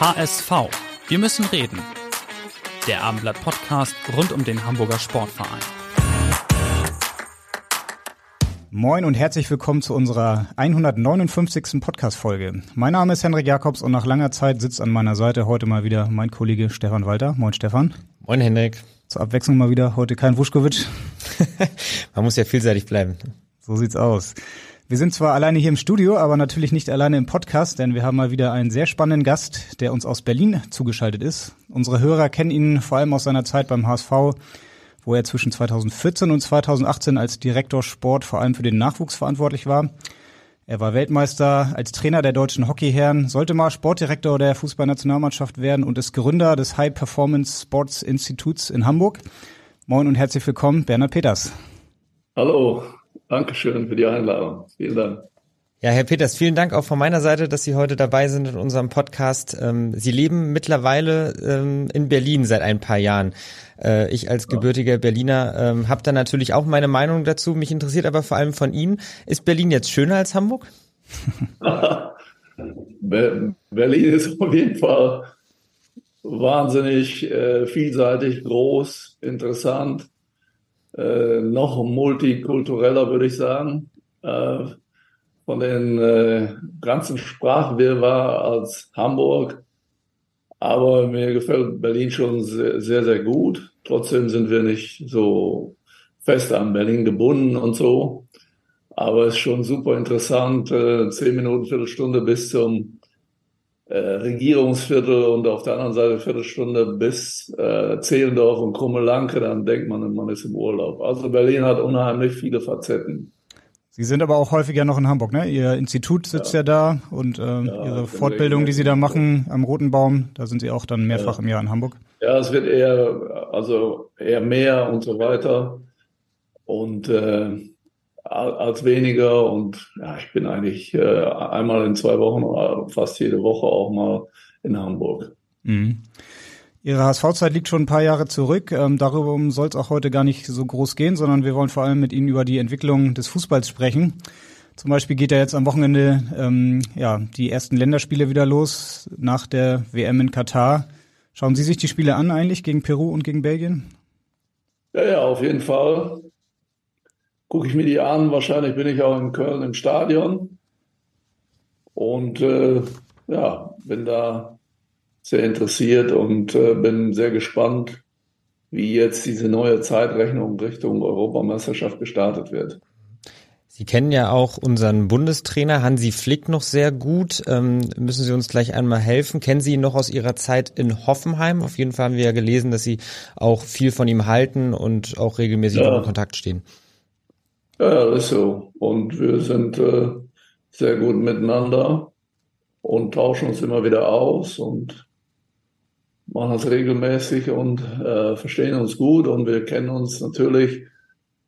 HSV. Wir müssen reden. Der Abendblatt Podcast rund um den Hamburger Sportverein. Moin und herzlich willkommen zu unserer 159. Podcast-Folge. Mein Name ist Henrik Jakobs und nach langer Zeit sitzt an meiner Seite heute mal wieder mein Kollege Stefan Walter. Moin Stefan. Moin Henrik. Zur Abwechslung mal wieder heute kein Vuskovic. Man muss ja vielseitig bleiben. So sieht's aus. Wir sind zwar alleine hier im Studio, aber natürlich nicht alleine im Podcast, denn wir haben mal wieder einen sehr spannenden Gast, der uns aus Berlin zugeschaltet ist. Unsere Hörer kennen ihn vor allem aus seiner Zeit beim HSV, wo er zwischen 2014 und 2018 als Direktor Sport vor allem für den Nachwuchs verantwortlich war. Er war Weltmeister als Trainer der deutschen Hockeyherren, sollte mal Sportdirektor der Fußballnationalmannschaft werden und ist Gründer des High Performance Sports Instituts in Hamburg. Moin und herzlich willkommen, Bernhard Peters. Hallo, Dankeschön für die Einladung. Vielen Dank. Ja, Herr Peters, vielen Dank auch von meiner Seite, dass Sie heute dabei sind in unserem Podcast. Ähm, Sie leben mittlerweile ähm, in Berlin seit ein paar Jahren. Äh, ich als gebürtiger Berliner ähm, habe da natürlich auch meine Meinung dazu. Mich interessiert aber vor allem von Ihnen. Ist Berlin jetzt schöner als Hamburg? Berlin ist auf jeden Fall wahnsinnig äh, vielseitig, groß, interessant äh, noch multikultureller, würde ich sagen. Äh, von den äh, ganzen Sprachwirrwarr als Hamburg. Aber mir gefällt Berlin schon sehr, sehr, sehr gut. Trotzdem sind wir nicht so fest an Berlin gebunden und so. Aber es ist schon super interessant, äh, zehn Minuten, Viertelstunde bis zum äh, Regierungsviertel und auf der anderen Seite Viertelstunde bis äh, Zehlendorf und Krummelanke, dann denkt man, man ist im Urlaub. Also Berlin hat unheimlich viele Facetten. Sie sind aber auch häufiger noch in Hamburg, ne? Ihr Institut sitzt ja, ja da und ähm, ja, Ihre Fortbildung, die Sie da machen am Roten Baum, da sind Sie auch dann mehrfach ja. im Jahr in Hamburg. Ja, es wird eher, also eher mehr und so weiter. Und äh, als weniger. Und ja, ich bin eigentlich äh, einmal in zwei Wochen oder fast jede Woche auch mal in Hamburg. Mhm. Ihre HSV-Zeit liegt schon ein paar Jahre zurück. Ähm, darüber soll es auch heute gar nicht so groß gehen, sondern wir wollen vor allem mit Ihnen über die Entwicklung des Fußballs sprechen. Zum Beispiel geht ja jetzt am Wochenende ähm, ja, die ersten Länderspiele wieder los nach der WM in Katar. Schauen Sie sich die Spiele an eigentlich gegen Peru und gegen Belgien? Ja, ja, auf jeden Fall gucke ich mir die an. Wahrscheinlich bin ich auch in Köln im Stadion. Und äh, ja, bin da sehr interessiert und äh, bin sehr gespannt, wie jetzt diese neue Zeitrechnung Richtung Europameisterschaft gestartet wird. Sie kennen ja auch unseren Bundestrainer Hansi Flick noch sehr gut. Ähm, müssen Sie uns gleich einmal helfen? Kennen Sie ihn noch aus Ihrer Zeit in Hoffenheim? Auf jeden Fall haben wir ja gelesen, dass Sie auch viel von ihm halten und auch regelmäßig ja. in Kontakt stehen. Ja, ist so. Und wir sind äh, sehr gut miteinander und tauschen uns immer wieder aus und machen das regelmäßig und äh, verstehen uns gut. Und wir kennen uns natürlich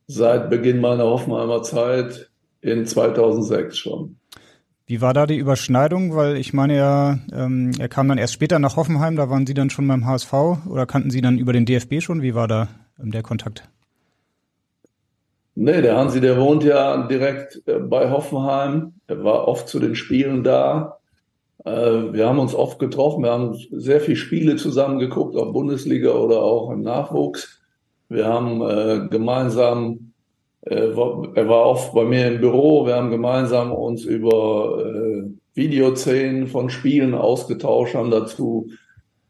seit Beginn meiner Hoffenheimer Zeit in 2006 schon. Wie war da die Überschneidung? Weil ich meine ja, ähm, er kam dann erst später nach Hoffenheim, da waren Sie dann schon beim HSV oder kannten Sie dann über den DFB schon? Wie war da ähm, der Kontakt? Nee, der Hansi, der wohnt ja direkt äh, bei Hoffenheim. Er war oft zu den Spielen da. Äh, wir haben uns oft getroffen. Wir haben sehr viele Spiele zusammen geguckt, ob Bundesliga oder auch im Nachwuchs. Wir haben äh, gemeinsam, er war oft bei mir im Büro. Wir haben gemeinsam uns über Videoszenen von Spielen ausgetauscht, haben dazu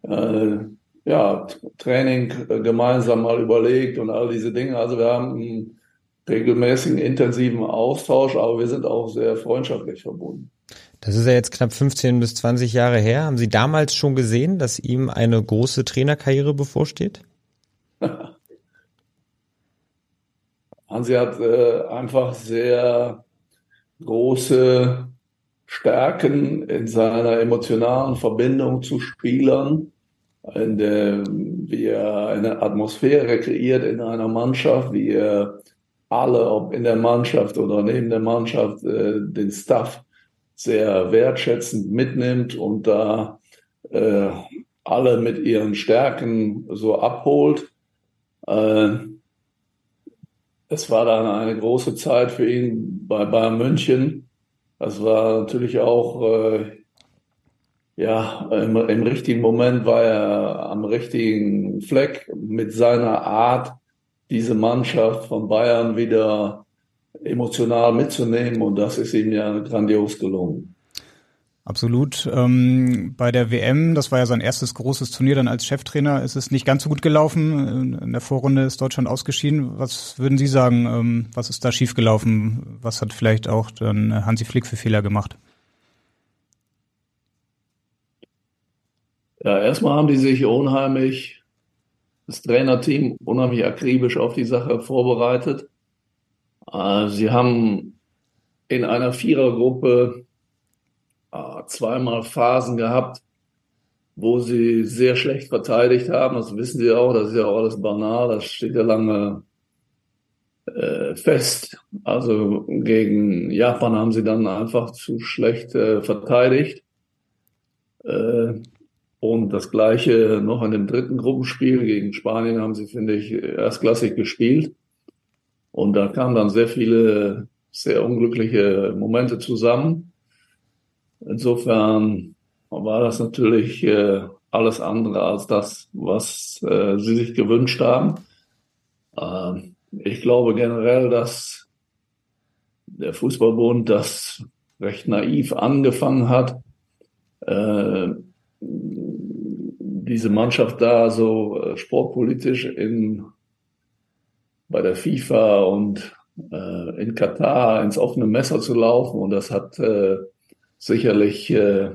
ja, Training gemeinsam mal überlegt und all diese Dinge. Also wir haben regelmäßigen, intensiven Austausch, aber wir sind auch sehr freundschaftlich verbunden. Das ist ja jetzt knapp 15 bis 20 Jahre her. Haben Sie damals schon gesehen, dass ihm eine große Trainerkarriere bevorsteht? Hansi hat äh, einfach sehr große Stärken in seiner emotionalen Verbindung zu Spielern, in der, wie er eine Atmosphäre kreiert in einer Mannschaft, wie er alle, ob in der Mannschaft oder neben der Mannschaft, äh, den Staff sehr wertschätzend mitnimmt und da äh, alle mit ihren Stärken so abholt. Äh, es war dann eine große Zeit für ihn bei Bayern München. Das war natürlich auch, äh, ja, im, im, richtigen Moment war er am richtigen Fleck mit seiner Art, diese Mannschaft von Bayern wieder emotional mitzunehmen und das ist ihm ja grandios gelungen. Absolut. Ähm, bei der WM, das war ja sein erstes großes Turnier dann als Cheftrainer, ist es nicht ganz so gut gelaufen. In der Vorrunde ist Deutschland ausgeschieden. Was würden Sie sagen, ähm, was ist da schiefgelaufen? Was hat vielleicht auch dann Hansi Flick für Fehler gemacht? Ja, erstmal haben die sich unheimlich, das Trainerteam unheimlich akribisch auf die Sache vorbereitet. Äh, sie haben in einer Vierergruppe äh, zweimal Phasen gehabt, wo sie sehr schlecht verteidigt haben. Das wissen sie auch, das ist ja auch alles banal, das steht ja lange äh, fest. Also gegen Japan haben sie dann einfach zu schlecht verteidigt. Und das gleiche noch in dem dritten Gruppenspiel gegen Spanien haben sie, finde ich, erstklassig gespielt. Und da kamen dann sehr viele sehr unglückliche Momente zusammen. Insofern war das natürlich äh, alles andere als das, was äh, sie sich gewünscht haben. Äh, ich glaube generell, dass der Fußballbund das recht naiv angefangen hat, äh, diese Mannschaft da so äh, sportpolitisch in bei der FIFA und äh, in Katar ins offene Messer zu laufen. Und das hat äh, sicherlich äh,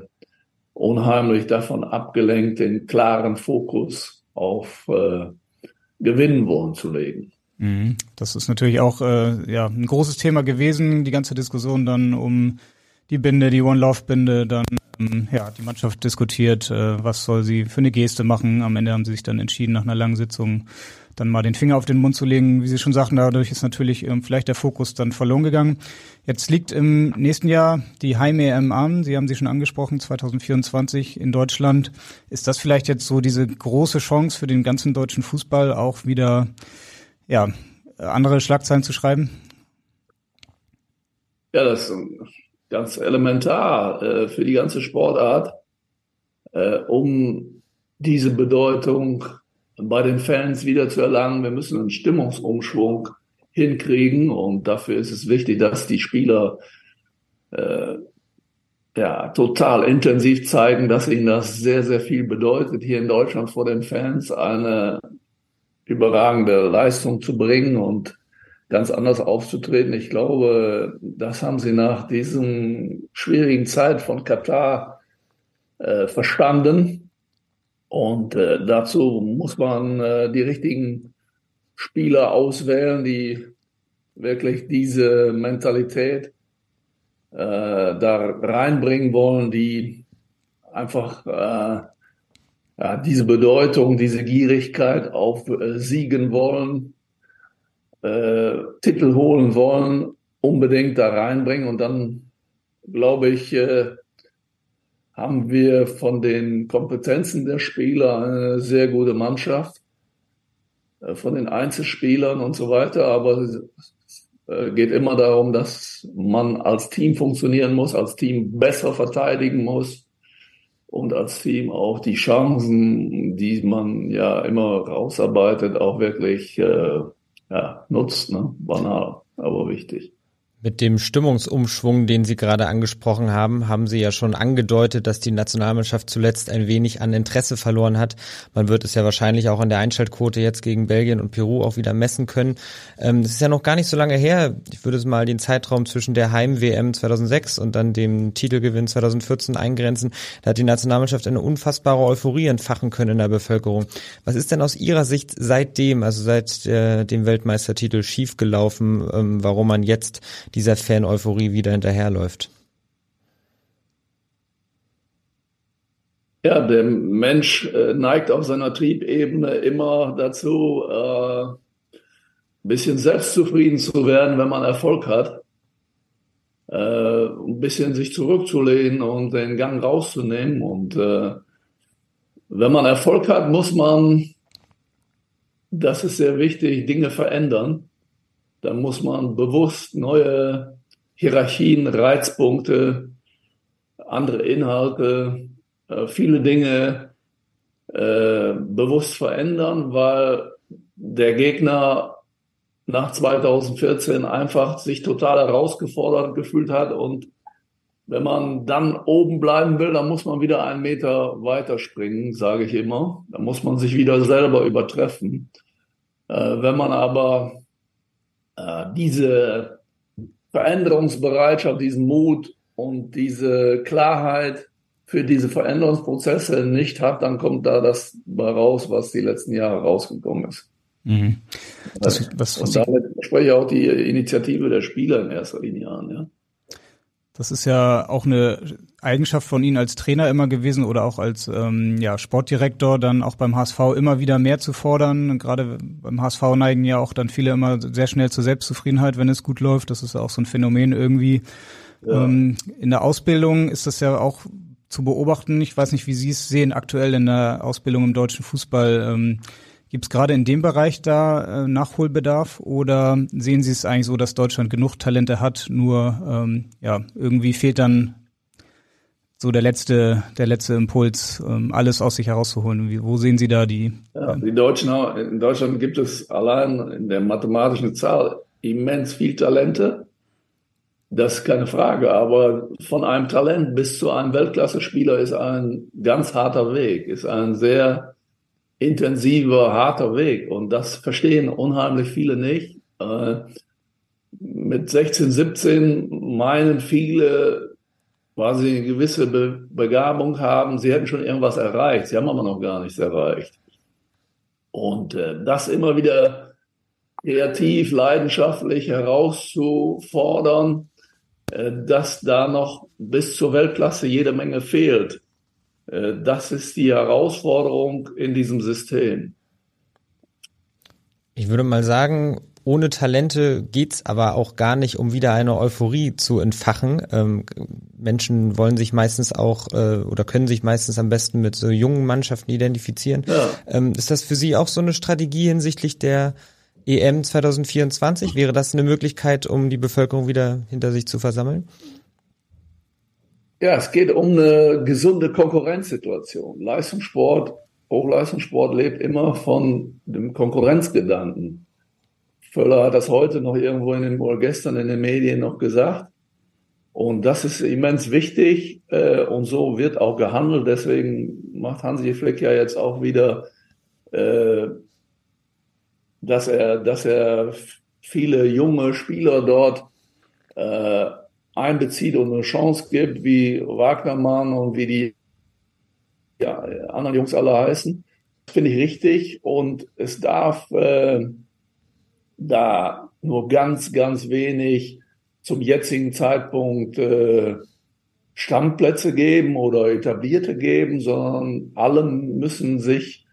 unheimlich davon abgelenkt, den klaren Fokus auf äh, Gewinnen wollen zu legen. Mhm. Das ist natürlich auch äh, ja, ein großes Thema gewesen, die ganze Diskussion dann um die Binde, die One Love Binde, dann ja, die Mannschaft diskutiert, äh, was soll sie für eine Geste machen. Am Ende haben sie sich dann entschieden, nach einer langen Sitzung dann mal den Finger auf den Mund zu legen. Wie Sie schon sagten, dadurch ist natürlich ähm, vielleicht der Fokus dann verloren gegangen. Jetzt liegt im nächsten Jahr die Heim-EM an. Sie haben sie schon angesprochen, 2024 in Deutschland. Ist das vielleicht jetzt so diese große Chance für den ganzen deutschen Fußball auch wieder, ja, andere Schlagzeilen zu schreiben? Ja, das ganz elementar äh, für die ganze Sportart, äh, um diese Bedeutung bei den Fans wieder zu erlangen. Wir müssen einen Stimmungsumschwung hinkriegen und dafür ist es wichtig, dass die Spieler äh, ja total intensiv zeigen, dass ihnen das sehr, sehr viel bedeutet, hier in Deutschland vor den Fans eine überragende Leistung zu bringen und ganz anders aufzutreten. Ich glaube, das haben sie nach diesem schwierigen Zeit von Katar äh, verstanden und äh, dazu muss man äh, die richtigen Spieler auswählen, die wirklich diese Mentalität äh, da reinbringen wollen, die einfach äh, ja, diese Bedeutung, diese Gierigkeit auf äh, Siegen wollen, äh, Titel holen wollen, unbedingt da reinbringen. Und dann, glaube ich, äh, haben wir von den Kompetenzen der Spieler eine sehr gute Mannschaft, äh, von den Einzelspielern und so weiter. Aber es äh, geht immer darum, dass man als Team funktionieren muss, als Team besser verteidigen muss und als Team auch die Chancen, die man ja immer rausarbeitet, auch wirklich äh, ja, nutzt. Ne? Banal, aber wichtig. Mit dem Stimmungsumschwung, den Sie gerade angesprochen haben, haben Sie ja schon angedeutet, dass die Nationalmannschaft zuletzt ein wenig an Interesse verloren hat. Man wird es ja wahrscheinlich auch an der Einschaltquote jetzt gegen Belgien und Peru auch wieder messen können. Ähm, das ist ja noch gar nicht so lange her. Ich würde es mal den Zeitraum zwischen der Heim-WM 2006 und dann dem Titelgewinn 2014 eingrenzen. Da hat die Nationalmannschaft eine unfassbare Euphorie entfachen können in der Bevölkerung. Was ist denn aus Ihrer Sicht seitdem, also seit äh, dem Weltmeistertitel schiefgelaufen, ähm, warum man jetzt dieser Fan-Euphorie wieder hinterherläuft? Ja, der Mensch äh, neigt auf seiner Triebebene immer dazu, äh, ein bisschen selbstzufrieden zu werden, wenn man Erfolg hat. Äh, ein bisschen sich zurückzulehnen und den Gang rauszunehmen. Und wenn man Erfolg hat, muss man, das ist sehr wichtig, Dinge verändern. Dann muss man bewusst neue Hierarchien, Reizpunkte, andere Inhalte, äh, viele Dinge äh, bewusst verändern, weil der Gegner nach 2014 einfach sich total herausgefordert gefühlt hat. Und wenn man dann oben bleiben will, dann muss man wieder einen Meter weiter springen, sage ich immer. Da muss man sich wieder selber übertreffen. Äh, wenn man aber diese Veränderungsbereitschaft, diesen Mut und diese Klarheit für diese Veränderungsprozesse nicht hat, dann kommt da das raus, was die letzten Jahre rausgekommen ist. Mhm. Das, was, was und damit spreche ich auch die Initiative der Spieler in erster Linie an. Ja. Das ist ja auch eine Eigenschaft von Ihnen als Trainer immer gewesen oder auch als ähm, ja, Sportdirektor, dann auch beim HSV immer wieder mehr zu fordern. Gerade beim HSV neigen ja auch dann viele immer sehr schnell zur Selbstzufriedenheit, wenn es gut läuft. Das ist ja auch so ein Phänomen irgendwie. Ja. Ähm, in der Ausbildung ist das ja auch zu beobachten. Ich weiß nicht, wie Sie es sehen aktuell in der Ausbildung im deutschen Fußball. Ähm, Gibt es gerade in dem Bereich da äh, Nachholbedarf oder sehen Sie es eigentlich so, dass Deutschland genug Talente hat, nur ähm, ja irgendwie fehlt dann so der letzte der letzte Impuls, ähm, alles aus sich herauszuholen? Wie, wo sehen Sie da die? Ja, die Deutschen in Deutschland gibt es allein in der mathematischen Zahl immens viel Talente. Das ist keine Frage, aber von einem Talent bis zu einem Weltklasse-Spieler ist ein ganz harter Weg, ist ein sehr intensiver, harter Weg. Und das verstehen unheimlich viele nicht. Äh, mit 16, 17 meinen viele, weil sie eine gewisse Be Begabung haben, sie hätten schon irgendwas erreicht. Sie haben aber noch gar nichts erreicht. Und äh, das immer wieder kreativ, leidenschaftlich herauszufordern, äh, dass da noch bis zur Weltklasse jede Menge fehlt. Äh, das ist die Herausforderung in diesem System. Ich würde mal sagen, ohne Talente geht's aber auch gar nicht, um wieder eine Euphorie zu entfachen. Ähm, Menschen wollen sich meistens auch äh, oder können sich meistens am besten mit so jungen Mannschaften identifizieren. Ja. Ähm, ist das für Sie auch so eine Strategie hinsichtlich der EM 2024? Wäre das eine Möglichkeit, um die Bevölkerung wieder hinter sich zu versammeln? Ja, es geht um eine gesunde Konkurrenzsituation. Leistungssport, Hochleistungssport lebt immer von dem Konkurrenzgedanken. Völler hat das heute noch irgendwo in den, oder gestern in den Medien noch gesagt. Und das ist immens wichtig äh, und so wird auch gehandelt. Deswegen macht Hansi Fleck ja jetzt auch wieder, äh, dass er, dass er viele junge Spieler dort äh, einbezieht und eine Chance gibt, wie Wagnermann und wie die ja, anderen Jungs alle heißen. Das finde ich richtig und es darf äh, da nur ganz, ganz wenig zum jetzigen Zeitpunkt äh, Stammplätze geben oder etablierte geben, sondern alle müssen sich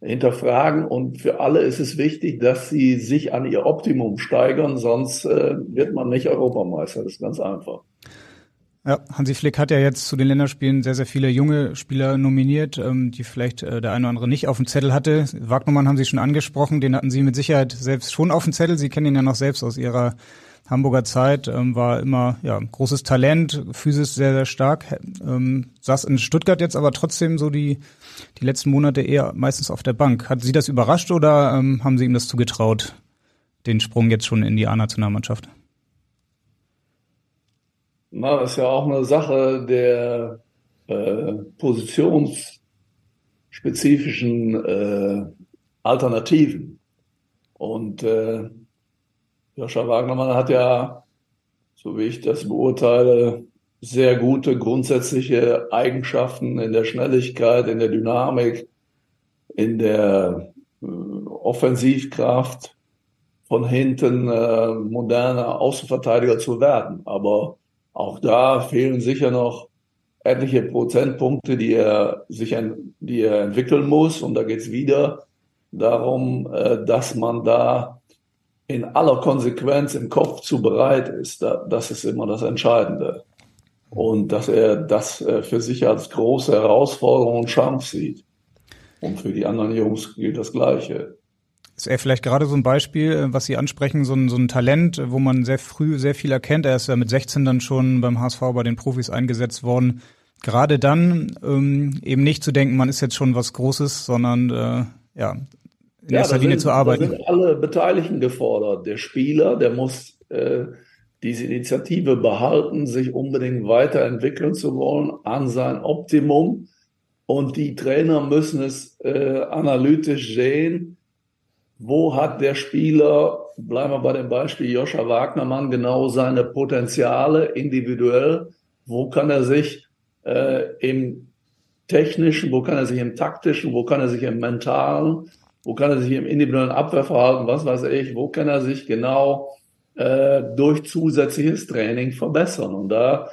hinterfragen. Und für alle ist es wichtig, dass sie sich an ihr Optimum steigern, sonst äh, wird man nicht Europameister. Das ist ganz einfach. Ja, Hansi Flick hat ja jetzt zu den Länderspielen sehr, sehr viele junge Spieler nominiert, ähm, die vielleicht äh, der eine oder andere nicht auf dem Zettel hatte. Wagnermann haben Sie schon angesprochen, den hatten Sie mit Sicherheit selbst schon auf dem Zettel. Sie kennen ihn ja noch selbst aus Ihrer Hamburger Zeit, ähm, war immer ja großes Talent, physisch sehr, sehr stark, ähm, saß in Stuttgart jetzt aber trotzdem so die, die letzten Monate eher meistens auf der Bank. Hat Sie das überrascht oder ähm, haben Sie ihm das zugetraut, den Sprung jetzt schon in die A-Nationalmannschaft? Na, das ist ja auch eine Sache der äh, positionsspezifischen äh, Alternativen. Und äh, Joscha Wagnermann hat ja, so wie ich das beurteile, sehr gute grundsätzliche Eigenschaften in der Schnelligkeit, in der Dynamik, in der äh, Offensivkraft von hinten äh, moderner Außenverteidiger zu werden. Aber auch da fehlen sicher noch etliche Prozentpunkte, die er sich, die er entwickeln muss. Und da geht es wieder darum, äh, dass man da in aller Konsequenz im Kopf zu bereit ist. Das ist immer das Entscheidende. Und dass er das äh, für sich als große Herausforderung und Chance sieht. Und für die anderen Jungs gilt das Gleiche. Ist er vielleicht gerade so ein Beispiel, äh, was Sie ansprechen, so ein, so ein Talent, wo man sehr früh sehr viel erkennt. Er ist ja mit 16 dann schon beim HSV bei den Profis eingesetzt worden. Gerade dann ähm, eben nicht zu denken, man ist jetzt schon was Großes, sondern äh, ja, in ja, erster Linie sind, zu arbeiten. Da sind alle Beteiligten gefordert. Der Spieler, der muss äh, diese Initiative behalten, sich unbedingt weiterentwickeln zu wollen an sein Optimum. Und die Trainer müssen es äh, analytisch sehen. Wo hat der Spieler, bleiben wir bei dem Beispiel Joscha Wagnermann, genau seine Potenziale individuell? Wo kann er sich äh, im technischen, wo kann er sich im taktischen, wo kann er sich im mentalen wo kann er sich im individuellen Abwehrverhalten, was weiß ich, wo kann er sich genau äh, durch zusätzliches Training verbessern. Und da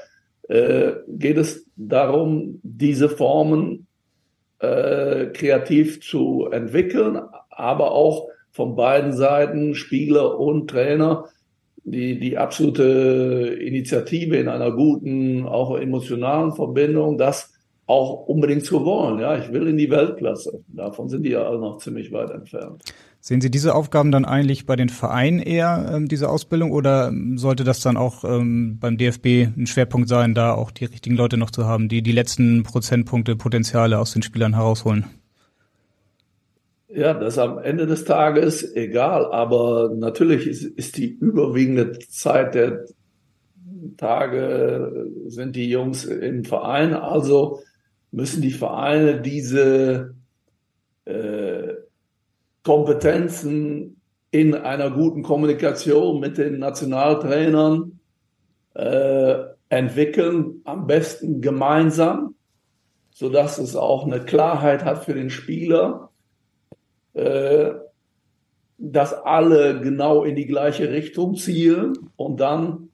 äh, geht es darum, diese Formen äh, kreativ zu entwickeln, aber auch von beiden Seiten, Spieler und Trainer, die, die absolute Initiative in einer guten, auch emotionalen Verbindung, das auch unbedingt zu wollen. Ja, ich will in die Weltklasse. Davon sind die ja alle noch ziemlich weit entfernt. Sehen Sie diese Aufgaben dann eigentlich bei den Vereinen eher, ähm, diese Ausbildung, oder sollte das dann auch ähm, beim DFB ein Schwerpunkt sein, da auch die richtigen Leute noch zu haben, die die letzten Prozentpunkte Potenziale aus den Spielern herausholen? Ja, das ist am Ende des Tages egal, aber natürlich ist, ist die überwiegende Zeit der Tage sind die Jungs im Verein, also müssen die Vereine diese äh, Kompetenzen in einer guten Kommunikation mit den Nationaltrainern äh, entwickeln, am besten gemeinsam, sodass es auch eine Klarheit hat für den Spieler, äh, dass alle genau in die gleiche Richtung zielen und dann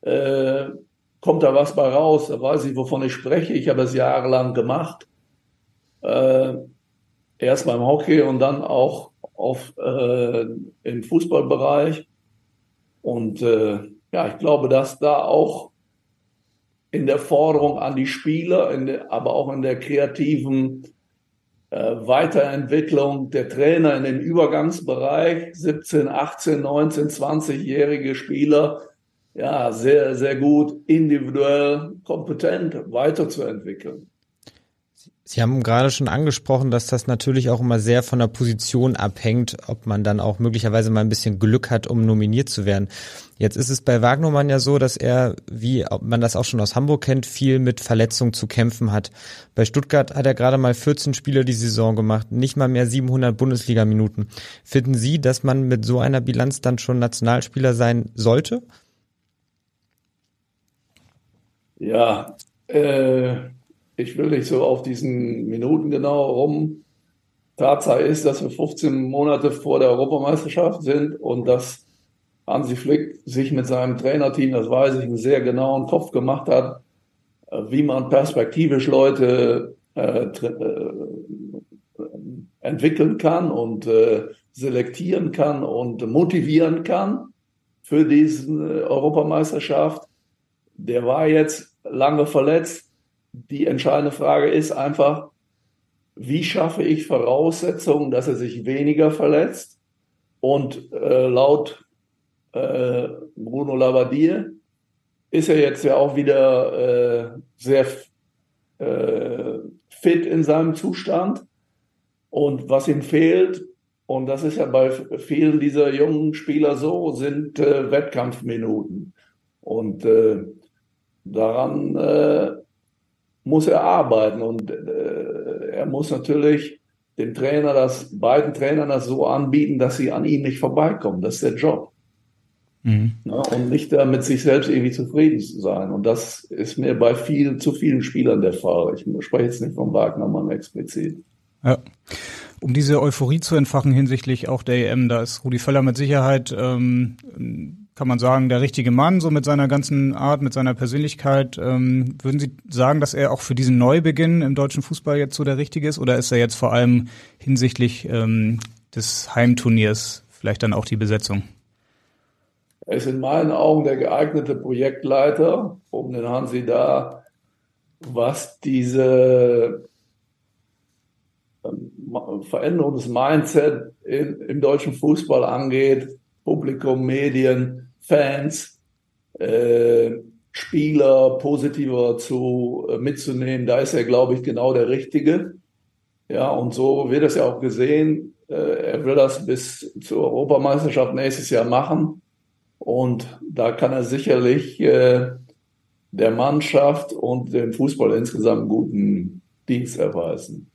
äh, kommt da was bei raus, da weiß ich, wovon ich spreche. Ich habe es jahrelang gemacht. Äh, erst beim Hockey und dann auch auf, äh, im Fußballbereich. Und äh, ja, ich glaube, dass da auch in der Forderung an die Spieler, der, aber auch in der kreativen äh, Weiterentwicklung der Trainer in den Übergangsbereich, 17, 18, 19, 20-jährige Spieler, ja, sehr, sehr gut individuell kompetent weiterzuentwickeln. Sie haben gerade schon angesprochen, dass das natürlich auch immer sehr von der Position abhängt, ob man dann auch möglicherweise mal ein bisschen Glück hat, um nominiert zu werden. Jetzt ist es bei Wagnermann ja so, dass er, wie man das auch schon aus Hamburg kennt, viel mit Verletzungen zu kämpfen hat. Bei Stuttgart hat er gerade mal 14 Spiele die Saison gemacht, nicht mal mehr 700 Bundesliga-Minuten. Finden Sie, dass man mit so einer Bilanz dann schon Nationalspieler sein sollte? Ja, äh, ich will nicht so auf diesen Minuten genau rum. Tatsache ist, dass wir 15 Monate vor der Europameisterschaft sind und dass Hansi Flick sich mit seinem Trainerteam, das weiß ich, einen sehr genauen Kopf gemacht hat, äh, wie man perspektivisch Leute äh, äh, entwickeln kann und äh, selektieren kann und motivieren kann für diese Europameisterschaft der war jetzt lange verletzt. Die entscheidende Frage ist einfach, wie schaffe ich Voraussetzungen, dass er sich weniger verletzt? Und äh, laut äh, Bruno Labbadia ist er jetzt ja auch wieder äh, sehr äh, fit in seinem Zustand. Und was ihm fehlt, und das ist ja bei vielen dieser jungen Spieler so, sind äh, Wettkampfminuten. Und äh, daran äh, muss er arbeiten und äh, er muss natürlich dem Trainer das, beiden Trainern das so anbieten, dass sie an ihm nicht vorbeikommen. Das ist der Job. Mhm. Ja, und nicht da mit sich selbst irgendwie zufrieden zu sein. Und das ist mir bei vielen, zu vielen Spielern der Fall. Ich spreche jetzt nicht von Wagnermann explizit. Ja. Um diese Euphorie zu entfachen hinsichtlich auch der EM, da ist Rudi Völler mit Sicherheit ähm, kann man sagen, der richtige Mann, so mit seiner ganzen Art, mit seiner Persönlichkeit. Ähm, würden Sie sagen, dass er auch für diesen Neubeginn im deutschen Fußball jetzt so der richtige ist? Oder ist er jetzt vor allem hinsichtlich ähm, des Heimturniers vielleicht dann auch die Besetzung? Er ist in meinen Augen der geeignete Projektleiter, um den Hansi da, was diese ähm, Veränderung des Mindset in, im deutschen Fußball angeht, Publikum, Medien, Fans, äh, Spieler positiver zu äh, mitzunehmen. Da ist er, glaube ich, genau der Richtige. Ja, und so wird es ja auch gesehen. Äh, er will das bis zur Europameisterschaft nächstes Jahr machen. Und da kann er sicherlich äh, der Mannschaft und dem Fußball insgesamt guten Dienst erweisen.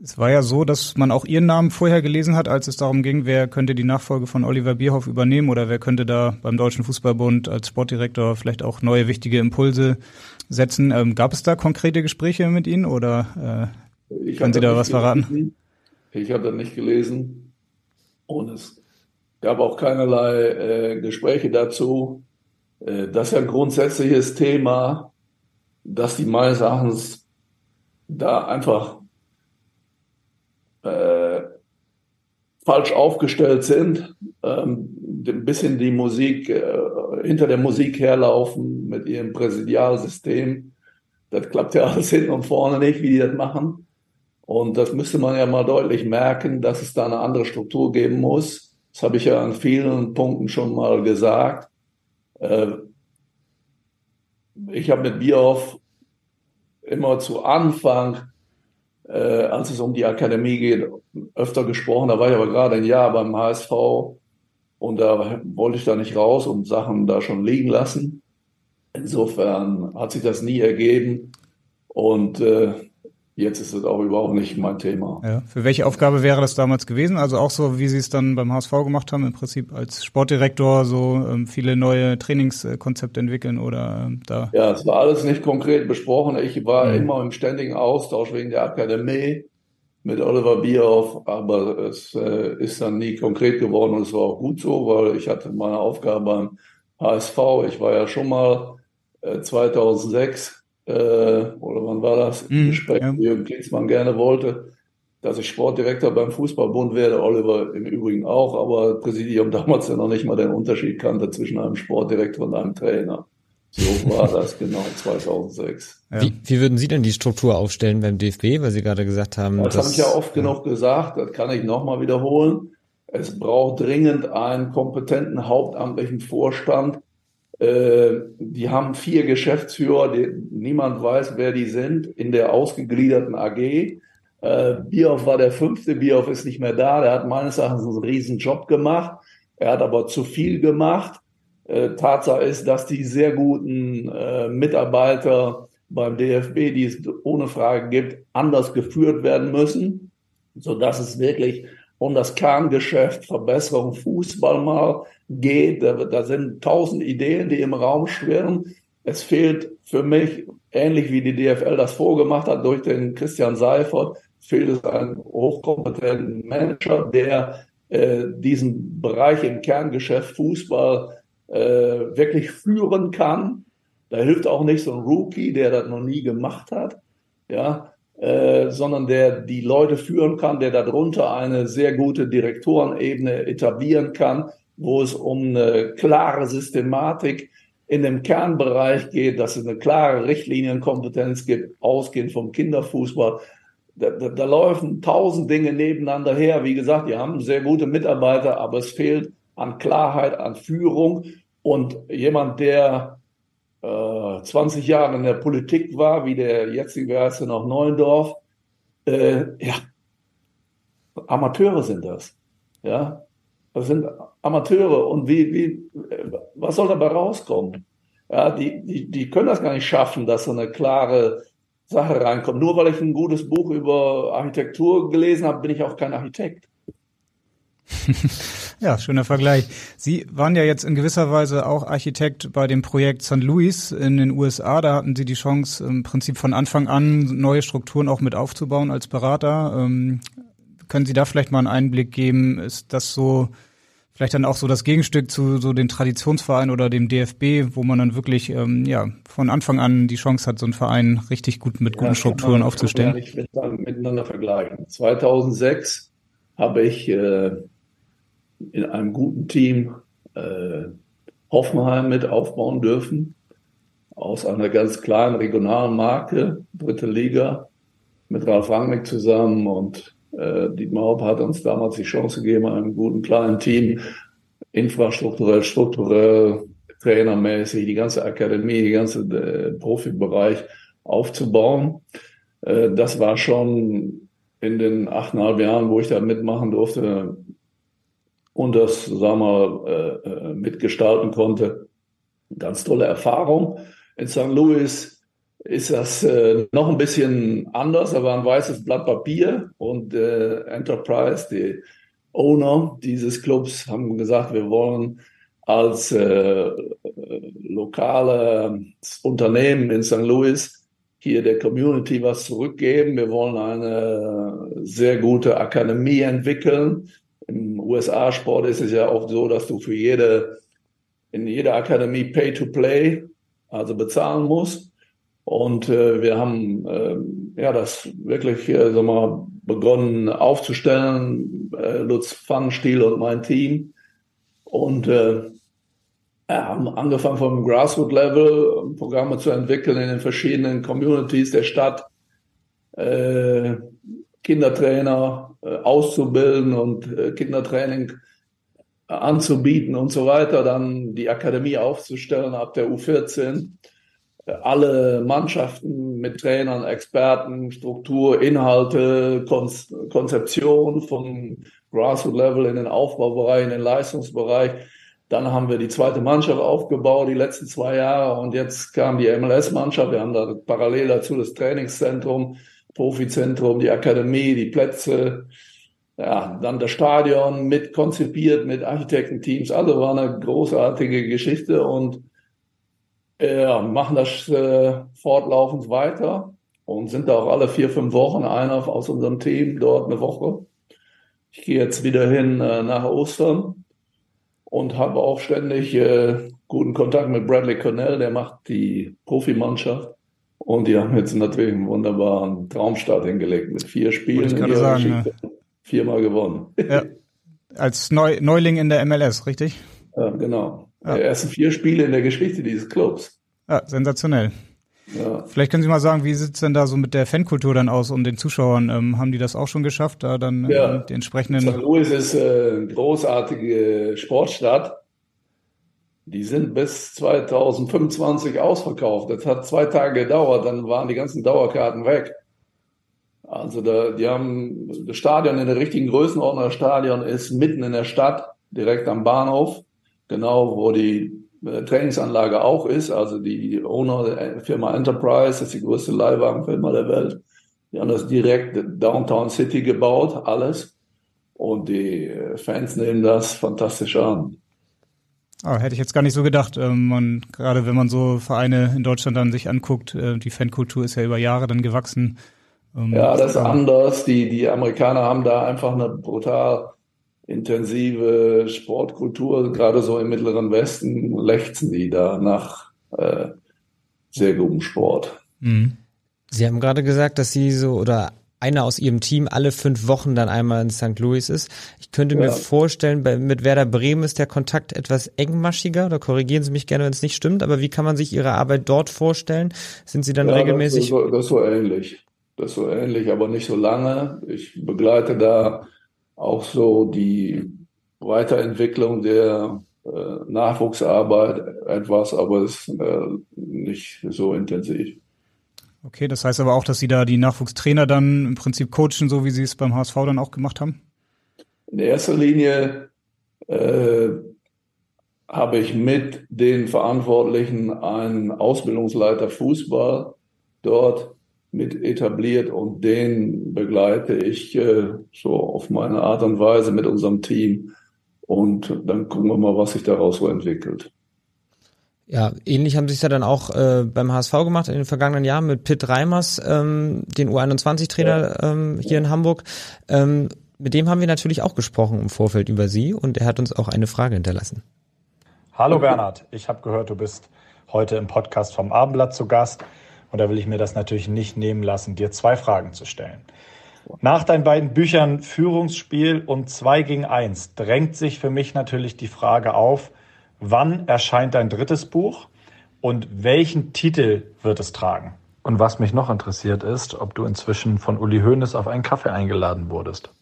Es war ja so, dass man auch Ihren Namen vorher gelesen hat, als es darum ging, wer könnte die Nachfolge von Oliver Bierhoff übernehmen oder wer könnte da beim Deutschen Fußballbund als Sportdirektor vielleicht auch neue wichtige Impulse setzen. Ähm, gab es da konkrete Gespräche mit Ihnen oder äh, können Sie da was gelesen. verraten? Ich habe das nicht gelesen und es gab auch keinerlei äh, Gespräche dazu. Äh, das ist ja ein grundsätzliches Thema, dass die meines Erachtens da einfach äh, falsch aufgestellt sind, ähm, ein bisschen die Musik, äh, hinter der Musik herlaufen mit ihrem Präsidialsystem. Das klappt ja alles hinten und vorne nicht, wie die das machen. Und das müsste man ja mal deutlich merken, dass es da eine andere Struktur geben muss. Das habe ich ja an vielen Punkten schon mal gesagt. Äh, ich habe mit Bierhoff immer zu Anfang äh, als es um die Akademie geht, öfter gesprochen. Da war ich aber gerade ein Jahr beim HSV und da wollte ich da nicht raus und Sachen da schon liegen lassen. Insofern hat sich das nie ergeben und äh, Jetzt ist es auch überhaupt nicht mein Thema. Ja. Für welche Aufgabe wäre das damals gewesen? Also auch so, wie Sie es dann beim HSV gemacht haben, im Prinzip als Sportdirektor so ähm, viele neue Trainingskonzepte entwickeln oder ähm, da? Ja, es war alles nicht konkret besprochen. Ich war mhm. immer im ständigen Austausch wegen der Akademie mit Oliver Bierhoff, aber es äh, ist dann nie konkret geworden und es war auch gut so, weil ich hatte meine Aufgabe beim HSV. Ich war ja schon mal äh, 2006 äh, oder wann war das, mhm, Gespräch, ja. Jürgen Klinsmann gerne wollte, dass ich Sportdirektor beim Fußballbund werde, Oliver im Übrigen auch, aber Präsidium damals ja noch nicht mal den Unterschied kannte zwischen einem Sportdirektor und einem Trainer. So war das genau 2006. Ja. Wie, wie würden Sie denn die Struktur aufstellen beim DFB, weil Sie gerade gesagt haben, das habe ich ja oft ja. genug gesagt, das kann ich nochmal wiederholen. Es braucht dringend einen kompetenten hauptamtlichen Vorstand, die haben vier Geschäftsführer, die, niemand weiß, wer die sind, in der ausgegliederten AG. Äh, Bierhoff war der fünfte, Bierhoff ist nicht mehr da, der hat meines Erachtens einen riesen Job gemacht. Er hat aber zu viel gemacht. Äh, Tatsache ist, dass die sehr guten äh, Mitarbeiter beim DFB, die es ohne Frage gibt, anders geführt werden müssen, so dass es wirklich um das Kerngeschäft Verbesserung Fußball mal geht. Da, sind tausend Ideen, die im Raum schwirren. Es fehlt für mich, ähnlich wie die DFL das vorgemacht hat, durch den Christian Seifert, fehlt es einen hochkompetenten Manager, der äh, diesen Bereich im Kerngeschäft Fußball äh, wirklich führen kann. Da hilft auch nicht so ein Rookie, der das noch nie gemacht hat. Ja, äh, sondern der die Leute führen kann, der darunter eine sehr gute Direktorenebene etablieren kann, wo es um eine klare Systematik in dem Kernbereich geht, dass es eine klare Richtlinienkompetenz gibt, ausgehend vom Kinderfußball. Da, da, da laufen tausend Dinge nebeneinander her. Wie gesagt, die haben sehr gute Mitarbeiter, aber es fehlt an Klarheit, an Führung und jemand, der 20 äh, Jahren in der Politik war, wie der jetzige heißt noch Neuendorf, äh, ja, Amateure sind das. Ja, das sind Amateure und wie, wie, was soll dabei rauskommen? Ja, die, die, die können das gar nicht schaffen, dass so eine klare Sache reinkommt. Nur weil ich ein gutes Buch über Architektur gelesen habe, bin ich auch kein Architekt. ja, schöner Vergleich. Sie waren ja jetzt in gewisser Weise auch Architekt bei dem Projekt St. Louis in den USA. Da hatten Sie die Chance, im Prinzip von Anfang an neue Strukturen auch mit aufzubauen als Berater. Ähm, können Sie da vielleicht mal einen Einblick geben? Ist das so Vielleicht dann auch so das Gegenstück zu so den Traditionsvereinen oder dem DFB, wo man dann wirklich ähm, ja von Anfang an die Chance hat, so einen Verein richtig gut mit guten ja, Strukturen man, aufzustellen. Kann man nicht miteinander vergleichen. 2006 habe ich äh, in einem guten Team äh, Hoffenheim mit aufbauen dürfen aus einer ganz kleinen regionalen Marke, dritte Liga, mit Ralf Rangnick zusammen und äh, Dietmar Hopp hat uns damals die Chance gegeben, einem guten kleinen Team, infrastrukturell, strukturell, trainermäßig, die ganze Akademie, die ganze äh, Profibereich aufzubauen. Äh, das war schon in den achteinhalb Jahren, wo ich da mitmachen durfte und das, sagen wir, äh, äh mitgestalten konnte, ganz tolle Erfahrung. In St. Louis ist das äh, noch ein bisschen anders. Da war ein weißes Blatt Papier und äh, Enterprise, die Owner dieses Clubs, haben gesagt, wir wollen als äh, lokale Unternehmen in St. Louis hier der Community was zurückgeben. Wir wollen eine sehr gute Akademie entwickeln. Im USA-Sport ist es ja oft so, dass du für jede, in jeder Akademie Pay-to-Play, also bezahlen musst. Und äh, wir haben äh, ja das wirklich äh, sag mal, begonnen aufzustellen, äh, Lutz Pfannenstiel und mein Team. Und äh, haben angefangen vom Grassroot-Level Programme zu entwickeln in den verschiedenen Communities der Stadt, äh, Kindertrainer äh, auszubilden und äh, Kindertraining anzubieten und so weiter, dann die Akademie aufzustellen ab der U14 alle Mannschaften mit Trainern, Experten, Struktur, Inhalte, Konzeption vom Grassroot-Level in den Aufbaubereich, in den Leistungsbereich. Dann haben wir die zweite Mannschaft aufgebaut, die letzten zwei Jahre. Und jetzt kam die MLS-Mannschaft. Wir haben da parallel dazu das Trainingszentrum, Profizentrum, die Akademie, die Plätze. Ja, dann das Stadion mit konzipiert, mit Architektenteams. Also war eine großartige Geschichte und ja, machen das äh, fortlaufend weiter und sind da auch alle vier, fünf Wochen einer aus unserem Team dort eine Woche. Ich gehe jetzt wieder hin äh, nach Ostern und habe auch ständig äh, guten Kontakt mit Bradley Cornell, der macht die Profimannschaft. Und die haben jetzt natürlich einen wunderbaren Traumstart hingelegt mit vier Spielen. Ich sagen, ja. Viermal gewonnen. Ja. Als Neu Neuling in der MLS, richtig? Ja, genau. Ja. Die ersten vier Spiele in der Geschichte dieses Clubs. Ja, sensationell. Ja. Vielleicht können Sie mal sagen, wie sieht's denn da so mit der Fankultur dann aus und den Zuschauern? Ähm, haben die das auch schon geschafft, da dann ja. ähm, die entsprechenden... St. Louis ist äh, eine großartige Sportstadt. Die sind bis 2025 ausverkauft. Das hat zwei Tage gedauert, dann waren die ganzen Dauerkarten weg. Also da, die haben das Stadion in der richtigen Größenordnung. Das Stadion ist mitten in der Stadt, direkt am Bahnhof genau wo die äh, Trainingsanlage auch ist. Also die Owner der Firma Enterprise, das ist die größte Leihwagenfirma der Welt. Die haben das direkt Downtown City gebaut, alles. Und die äh, Fans nehmen das fantastisch an. Ah, hätte ich jetzt gar nicht so gedacht. Ähm, man, gerade wenn man so Vereine in Deutschland dann sich anguckt, äh, die Fankultur ist ja über Jahre dann gewachsen. Ähm, ja, das ist anders. Die, die Amerikaner haben da einfach eine brutal intensive Sportkultur, gerade so im Mittleren Westen, lechzen die da nach äh, sehr gutem Sport. Mhm. Sie haben gerade gesagt, dass Sie so oder einer aus Ihrem Team alle fünf Wochen dann einmal in St. Louis ist. Ich könnte ja. mir vorstellen, bei, mit Werder Bremen ist der Kontakt etwas engmaschiger. Da korrigieren Sie mich gerne, wenn es nicht stimmt. Aber wie kann man sich Ihre Arbeit dort vorstellen? Sind Sie dann ja, regelmäßig? Das ist, so, das ist so ähnlich. Das ist so ähnlich, aber nicht so lange. Ich begleite da auch so die Weiterentwicklung der äh, Nachwuchsarbeit etwas, aber es ist äh, nicht so intensiv. Okay, das heißt aber auch, dass Sie da die Nachwuchstrainer dann im Prinzip coachen, so wie Sie es beim HSV dann auch gemacht haben? In erster Linie äh, habe ich mit den Verantwortlichen einen Ausbildungsleiter Fußball dort mit etabliert und den begleite ich äh, so auf meine Art und Weise mit unserem Team. Und dann gucken wir mal, was sich daraus so entwickelt. Ja, ähnlich haben sie es ja dann auch äh, beim HSV gemacht in den vergangenen Jahren mit Pitt Reimers, ähm, den U21-Trainer ja. ähm, hier in Hamburg. Ähm, mit dem haben wir natürlich auch gesprochen im Vorfeld über Sie und er hat uns auch eine Frage hinterlassen. Hallo Bernhard, ich habe gehört, du bist heute im Podcast vom Abendblatt zu Gast und da will ich mir das natürlich nicht nehmen lassen, dir zwei Fragen zu stellen. Nach deinen beiden Büchern Führungsspiel und 2 gegen 1 drängt sich für mich natürlich die Frage auf, wann erscheint dein drittes Buch und welchen Titel wird es tragen? Und was mich noch interessiert ist, ob du inzwischen von Uli Hoeneß auf einen Kaffee eingeladen wurdest.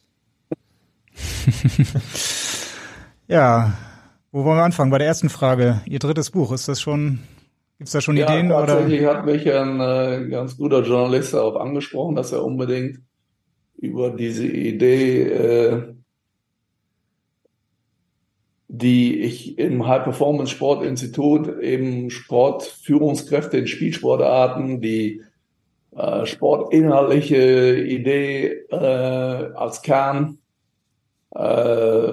ja, wo wollen wir anfangen? Bei der ersten Frage. Ihr drittes Buch, ist das schon, gibt's da schon ja, Ideen? Tatsächlich oder? hat mich ein äh, ganz guter Journalist darauf angesprochen, dass er unbedingt über diese Idee, äh, die ich im High Performance Sport Institut eben Sportführungskräfte in Spielsportarten, die äh, sportinhaltliche Idee äh, als Kern äh,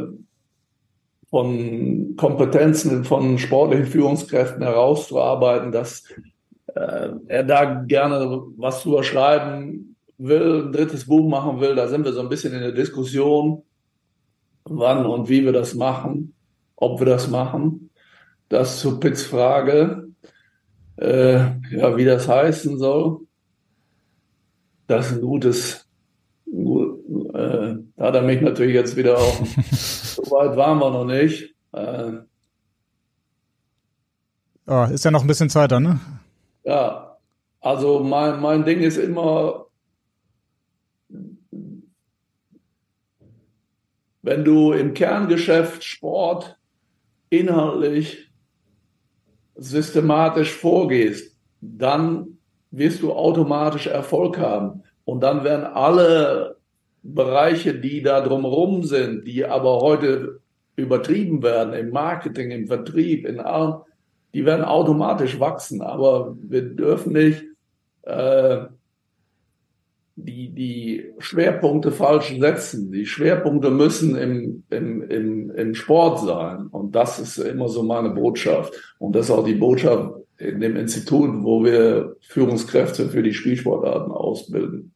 von Kompetenzen von sportlichen Führungskräften herauszuarbeiten, dass äh, er da gerne was drüber schreiben will, ein drittes Buch machen will. Da sind wir so ein bisschen in der Diskussion, wann und wie wir das machen, ob wir das machen. Das zur Pitts Frage, äh, ja, wie das heißen soll. Das ist ein gutes, äh, da hat er mich natürlich jetzt wieder auch, so weit waren wir noch nicht. Äh, oh, ist ja noch ein bisschen Zeit ne? Ja, also mein, mein Ding ist immer, wenn du im Kerngeschäft Sport inhaltlich systematisch vorgehst, dann wirst du automatisch Erfolg haben. Und dann werden alle Bereiche, die da drumherum sind, die aber heute übertrieben werden im Marketing, im Vertrieb, in allem, die werden automatisch wachsen. Aber wir dürfen nicht äh, die, die Schwerpunkte falsch setzen. Die Schwerpunkte müssen im, im, im, im Sport sein. Und das ist immer so meine Botschaft. Und das ist auch die Botschaft in dem Institut, wo wir Führungskräfte für die Spielsportarten ausbilden.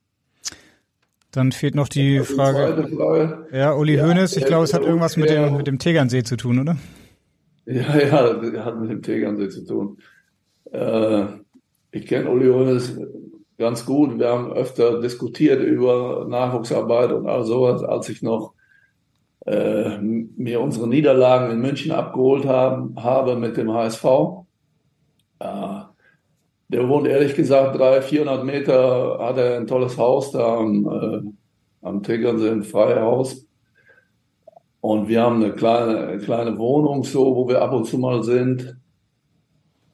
Dann fehlt noch die Frage. Frage. Ja, Uli ja, Hoeneß, ich glaube, es hat irgendwas mit dem, mit dem Tegernsee zu tun, oder? Ja, ja, hat mit dem Tegernsee zu tun. Äh, ich kenne Uli Hoeneß ganz gut. Wir haben öfter diskutiert über Nachwuchsarbeit und all sowas, als ich noch äh, mir unsere Niederlagen in München abgeholt haben, habe mit dem HSV. Äh, der wohnt ehrlich gesagt 300, 400 Meter, hat er ein tolles Haus da am, äh, am Tegernsee, ein Freihaus. Und wir haben eine kleine, eine kleine Wohnung so, wo wir ab und zu mal sind.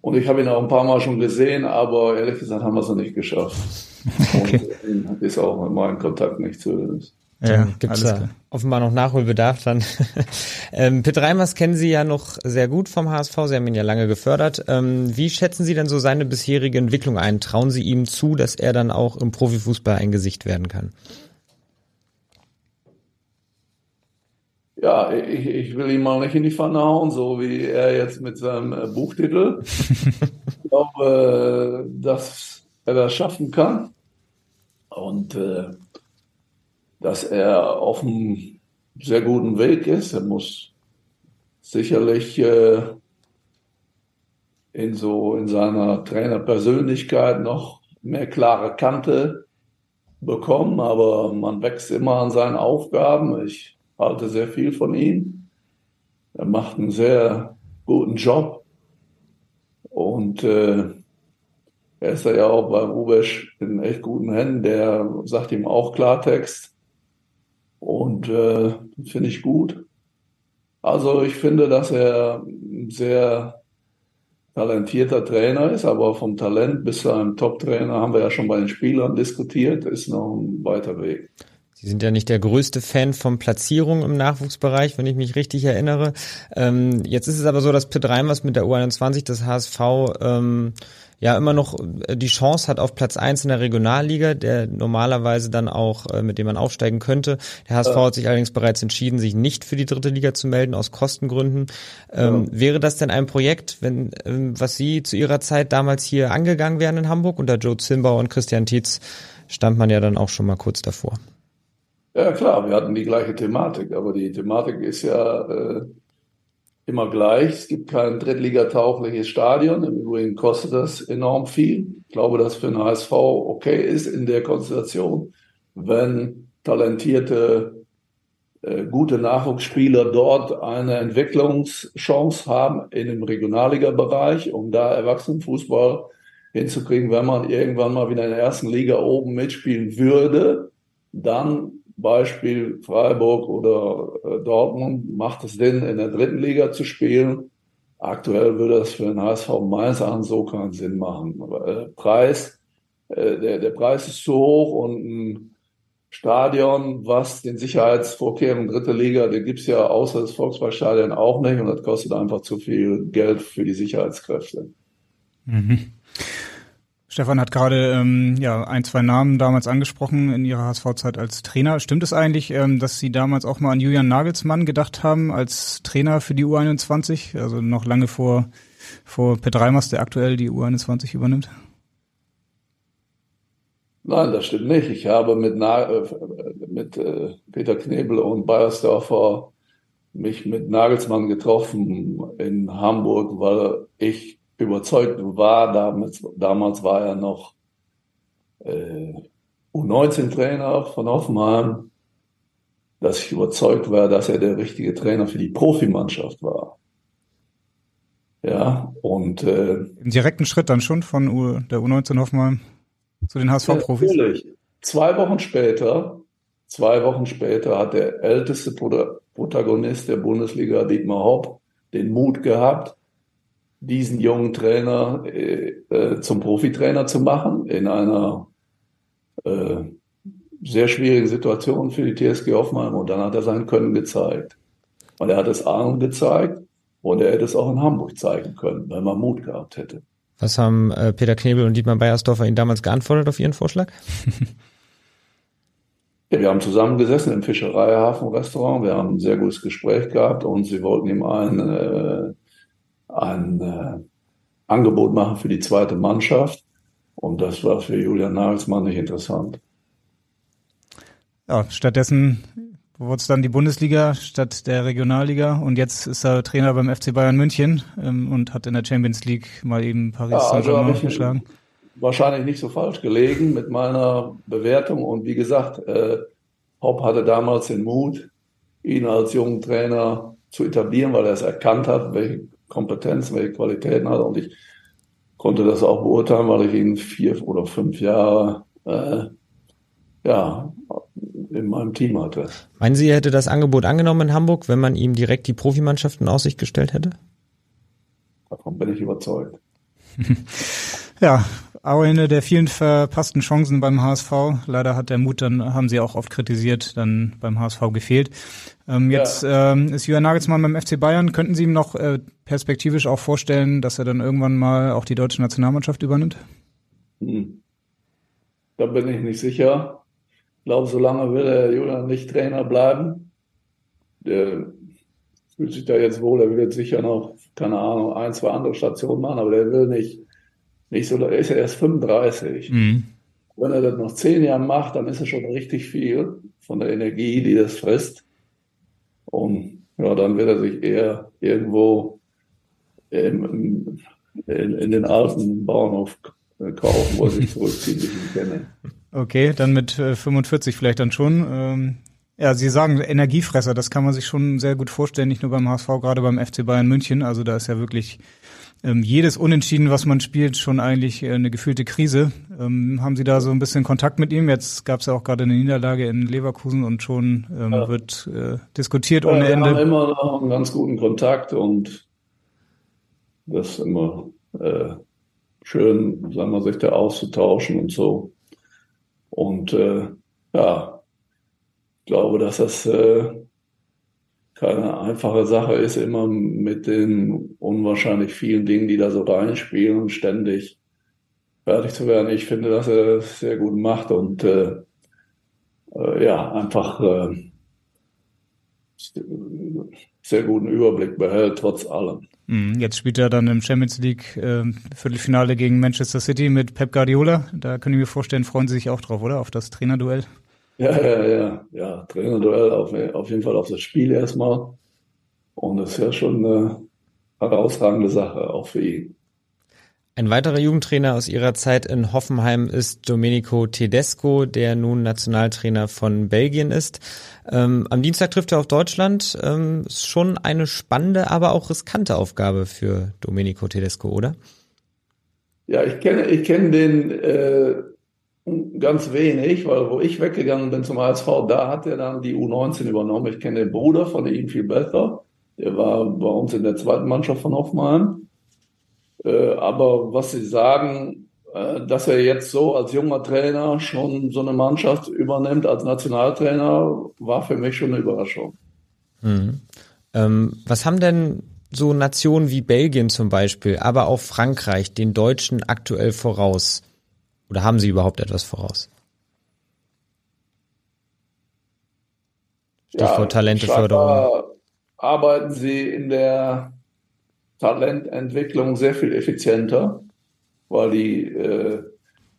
Und ich habe ihn auch ein paar Mal schon gesehen, aber ehrlich gesagt haben wir es noch nicht geschafft. Okay. Und ist auch in meinem Kontakt nicht zu. Ja, gibt es da offenbar noch Nachholbedarf dann. ähm, Pitt Reimers kennen Sie ja noch sehr gut vom HSV, Sie haben ihn ja lange gefördert. Ähm, wie schätzen Sie denn so seine bisherige Entwicklung ein? Trauen Sie ihm zu, dass er dann auch im Profifußball ein Gesicht werden kann? Ja, ich, ich will ihn mal nicht in die Pfanne hauen, so wie er jetzt mit seinem äh, Buchtitel. ich glaube, äh, dass er das schaffen kann und äh, dass er auf einem sehr guten Weg ist. Er muss sicherlich äh, in so in seiner Trainerpersönlichkeit noch mehr klare Kante bekommen, aber man wächst immer an seinen Aufgaben. Ich halte sehr viel von ihm. Er macht einen sehr guten Job. Und äh, er ist ja auch bei Rubesch in echt guten Händen. Der sagt ihm auch Klartext. Und äh, finde ich gut. Also ich finde, dass er ein sehr talentierter Trainer ist, aber vom Talent bis zu einem Top-Trainer haben wir ja schon bei den Spielern diskutiert, ist noch ein weiter Weg. Sie sind ja nicht der größte Fan von Platzierung im Nachwuchsbereich, wenn ich mich richtig erinnere. Ähm, jetzt ist es aber so, dass Pitt Reimers mit der U21 des HSV ähm, ja immer noch äh, die Chance hat auf Platz eins in der Regionalliga, der normalerweise dann auch, äh, mit dem man aufsteigen könnte. Der HSV ja. hat sich allerdings bereits entschieden, sich nicht für die dritte Liga zu melden, aus Kostengründen. Ähm, ja. Wäre das denn ein Projekt, wenn ähm, was Sie zu Ihrer Zeit damals hier angegangen wären in Hamburg? Unter Joe Zimbauer und Christian Tietz stand man ja dann auch schon mal kurz davor. Ja, klar, wir hatten die gleiche Thematik, aber die Thematik ist ja äh, immer gleich. Es gibt kein drittligataugliches Stadion. Im Übrigen kostet das enorm viel. Ich glaube, dass für den HSV okay ist in der Konstellation, wenn talentierte, äh, gute Nachwuchsspieler dort eine Entwicklungschance haben in dem Regionalliga-Bereich, um da Erwachsenenfußball hinzukriegen, wenn man irgendwann mal wieder in der ersten Liga oben mitspielen würde, dann Beispiel Freiburg oder äh, Dortmund macht es Sinn, in der dritten Liga zu spielen. Aktuell würde das für den HSV meines Erachtens so keinen Sinn machen. Aber, äh, Preis, äh, der, der Preis ist zu hoch und ein Stadion, was den Sicherheitsvorkehrungen dritte Liga, den gibt's ja außer des Volksparkstadion auch nicht und das kostet einfach zu viel Geld für die Sicherheitskräfte. Mhm. Stefan hat gerade ähm, ja ein, zwei Namen damals angesprochen in ihrer HSV-Zeit als Trainer. Stimmt es eigentlich, ähm, dass Sie damals auch mal an Julian Nagelsmann gedacht haben als Trainer für die U21? Also noch lange vor, vor Per Reimers, der aktuell die U21 übernimmt? Nein, das stimmt nicht. Ich habe mit, Na äh, mit äh, Peter Knebel und Bayersdorfer mich mit Nagelsmann getroffen in Hamburg, weil ich überzeugt war. Damals, damals war er noch äh, U19-Trainer von Hoffenheim, dass ich überzeugt war, dass er der richtige Trainer für die Profimannschaft war. Ja, und äh, im direkten Schritt dann schon von U, der U19 Hoffenheim zu den HSV-Profis. Natürlich. Zwei Wochen später, zwei Wochen später hat der älteste Protagonist der Bundesliga, Dietmar Hopp, den Mut gehabt, diesen jungen Trainer äh, äh, zum Profitrainer zu machen in einer äh, sehr schwierigen Situation für die TSG Hoffenheim. Und dann hat er sein Können gezeigt. Und er hat es Ahnung gezeigt und er hätte es auch in Hamburg zeigen können, wenn man Mut gehabt hätte. Was haben äh, Peter Knebel und Dietmar Beiersdorfer Ihnen damals geantwortet auf Ihren Vorschlag? ja, wir haben zusammengesessen im Fischereihafen-Restaurant. Wir haben ein sehr gutes Gespräch gehabt und sie wollten ihm ein äh, ein äh, Angebot machen für die zweite Mannschaft. Und das war für Julian Nagelsmann nicht interessant. Ja, stattdessen wurde es dann die Bundesliga statt der Regionalliga und jetzt ist er Trainer beim FC Bayern München ähm, und hat in der Champions League mal eben Paris ja, also Saint-Germain geschlagen. Wahrscheinlich nicht so falsch gelegen mit meiner Bewertung und wie gesagt, äh, Hopp hatte damals den Mut, ihn als jungen Trainer zu etablieren, weil er es erkannt hat, welche Kompetenzen, welche Qualitäten hat. Und ich konnte das auch beurteilen, weil ich ihn vier oder fünf Jahre äh, ja, in meinem Team hatte. Meinen Sie, er hätte das Angebot angenommen in Hamburg, wenn man ihm direkt die Profimannschaft in Aussicht gestellt hätte? Davon bin ich überzeugt. ja, auch eine der vielen verpassten Chancen beim HSV. Leider hat der Mut, dann haben sie auch oft kritisiert, dann beim HSV gefehlt. Ähm, jetzt ja. ähm, ist Jürgen Nagelsmann beim FC Bayern. Könnten Sie ihm noch äh, perspektivisch auch vorstellen, dass er dann irgendwann mal auch die deutsche Nationalmannschaft übernimmt? Hm. Da bin ich nicht sicher. Ich glaube, solange will der Julian nicht Trainer bleiben. Der fühlt sich da jetzt wohl, er will jetzt sicher noch, keine Ahnung, ein, zwei andere Stationen machen, aber der will nicht nicht so, er ist ja erst 35. Mhm. Wenn er das noch zehn Jahre macht, dann ist es schon richtig viel von der Energie, die das frisst. Und ja, dann wird er sich eher irgendwo in, in, in den alten Bauernhof kaufen, wo er sich zurückzieht, wie ich ihn kenne. Okay, dann mit 45 äh, vielleicht dann schon. Ähm, ja, Sie sagen Energiefresser, das kann man sich schon sehr gut vorstellen, nicht nur beim HSV, gerade beim FC Bayern München. Also da ist ja wirklich ähm, jedes Unentschieden, was man spielt, schon eigentlich äh, eine gefühlte Krise. Ähm, haben Sie da so ein bisschen Kontakt mit ihm? Jetzt gab es ja auch gerade eine Niederlage in Leverkusen und schon ähm, ja. wird äh, diskutiert ohne ja, Ende. Wir haben immer noch einen ganz guten Kontakt und das ist immer äh, schön, sagen wir, sich da auszutauschen und so. Und äh, ja, ich glaube, dass das äh, keine einfache Sache ist, immer mit den unwahrscheinlich vielen Dingen, die da so reinspielen, ständig fertig zu werden. Ich finde, dass er das sehr gut macht und äh, äh, ja, einfach äh, sehr guten Überblick behält, trotz allem. Mhm, jetzt spielt er dann im Champions League äh, Viertelfinale gegen Manchester City mit Pep Guardiola. Da können wir vorstellen, freuen Sie sich auch drauf, oder? Auf das Trainerduell? Ja, ja, ja, ja. Trainerduell auf, auf jeden Fall auf das Spiel erstmal. Und das ist ja schon eine herausragende Sache, auch für ihn. Ein weiterer Jugendtrainer aus ihrer Zeit in Hoffenheim ist Domenico Tedesco, der nun Nationaltrainer von Belgien ist. Ähm, am Dienstag trifft er auf Deutschland. Ähm, ist schon eine spannende, aber auch riskante Aufgabe für Domenico Tedesco, oder? Ja, ich kenne, ich kenne den äh, ganz wenig, weil wo ich weggegangen bin zum HSV, da hat er dann die U19 übernommen. Ich kenne den Bruder von ihm viel besser. Der war bei uns in der zweiten Mannschaft von Hoffenheim. Äh, aber was Sie sagen, äh, dass er jetzt so als junger Trainer schon so eine Mannschaft übernimmt als Nationaltrainer, war für mich schon eine Überraschung. Mhm. Ähm, was haben denn so Nationen wie Belgien zum Beispiel, aber auch Frankreich den Deutschen aktuell voraus? Oder haben sie überhaupt etwas voraus? Stichwort ja, Talenteförderung. Arbeiten sie in der Talententwicklung sehr viel effizienter, weil die äh,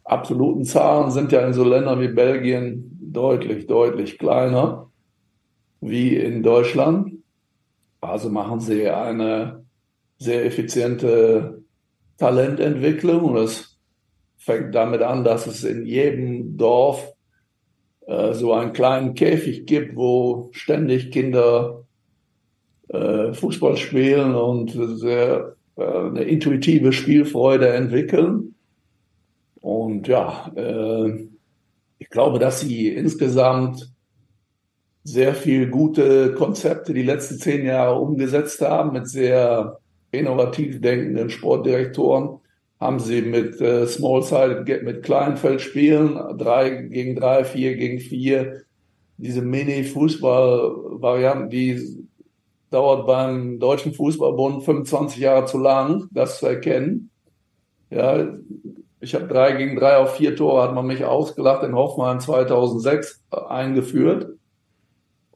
absoluten Zahlen sind ja in so Ländern wie Belgien deutlich, deutlich kleiner wie in Deutschland. Also machen sie eine sehr effiziente Talententwicklung und es fängt damit an, dass es in jedem Dorf äh, so einen kleinen Käfig gibt, wo ständig Kinder äh, Fußball spielen und sehr äh, eine intuitive Spielfreude entwickeln. Und ja, äh, ich glaube, dass sie insgesamt sehr viel gute Konzepte die letzten zehn Jahre umgesetzt haben mit sehr innovativ denkenden Sportdirektoren. Haben sie mit äh, Small Side, mit Kleinfeldspielen, drei gegen drei, vier gegen vier, diese Mini-Fußball-Varianten, die dauert beim Deutschen Fußballbund 25 Jahre zu lang, das zu erkennen. Ja, ich habe drei gegen drei auf vier Tore, hat man mich ausgelacht, in Hoffenheim 2006 eingeführt.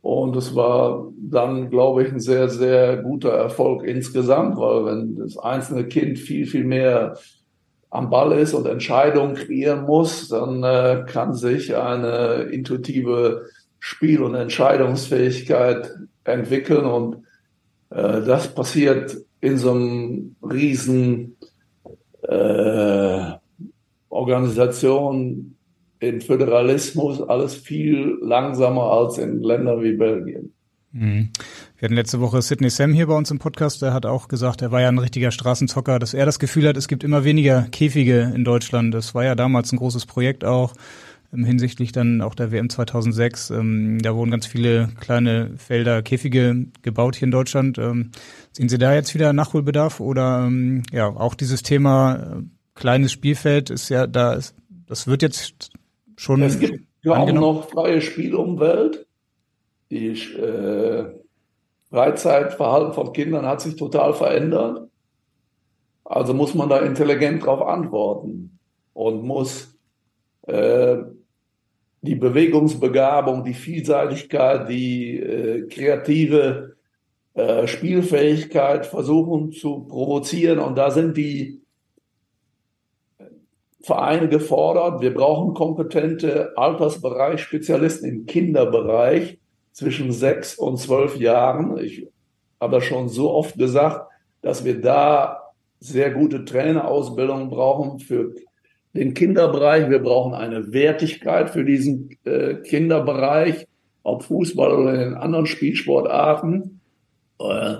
Und es war dann, glaube ich, ein sehr, sehr guter Erfolg insgesamt, weil wenn das einzelne Kind viel, viel mehr am Ball ist und Entscheidungen kreieren muss, dann äh, kann sich eine intuitive Spiel- und Entscheidungsfähigkeit entwickeln und äh, das passiert in so einem riesen äh, Organisation in Föderalismus alles viel langsamer als in Ländern wie Belgien. Mhm. Wir hatten letzte Woche Sidney Sam hier bei uns im Podcast, der hat auch gesagt, er war ja ein richtiger Straßenzocker, dass er das Gefühl hat, es gibt immer weniger Käfige in Deutschland. Das war ja damals ein großes Projekt auch ähm, hinsichtlich dann auch der WM 2006. Ähm, da wurden ganz viele kleine Felder, Käfige gebaut hier in Deutschland. Ähm, sehen Sie da jetzt wieder Nachholbedarf oder ähm, ja auch dieses Thema äh, kleines Spielfeld ist ja da ist, das wird jetzt schon es gibt ja auch noch freie Spielumwelt. Die äh, Freizeitverhalten von Kindern hat sich total verändert. Also muss man da intelligent drauf antworten und muss äh, die Bewegungsbegabung, die Vielseitigkeit, die äh, kreative äh, Spielfähigkeit versuchen zu provozieren. Und da sind die Vereine gefordert. Wir brauchen kompetente Altersbereich-Spezialisten im Kinderbereich zwischen sechs und zwölf Jahren. Ich habe das schon so oft gesagt, dass wir da sehr gute Trainerausbildung brauchen für den Kinderbereich. Wir brauchen eine Wertigkeit für diesen äh, Kinderbereich, ob Fußball oder in anderen Spielsportarten. Äh,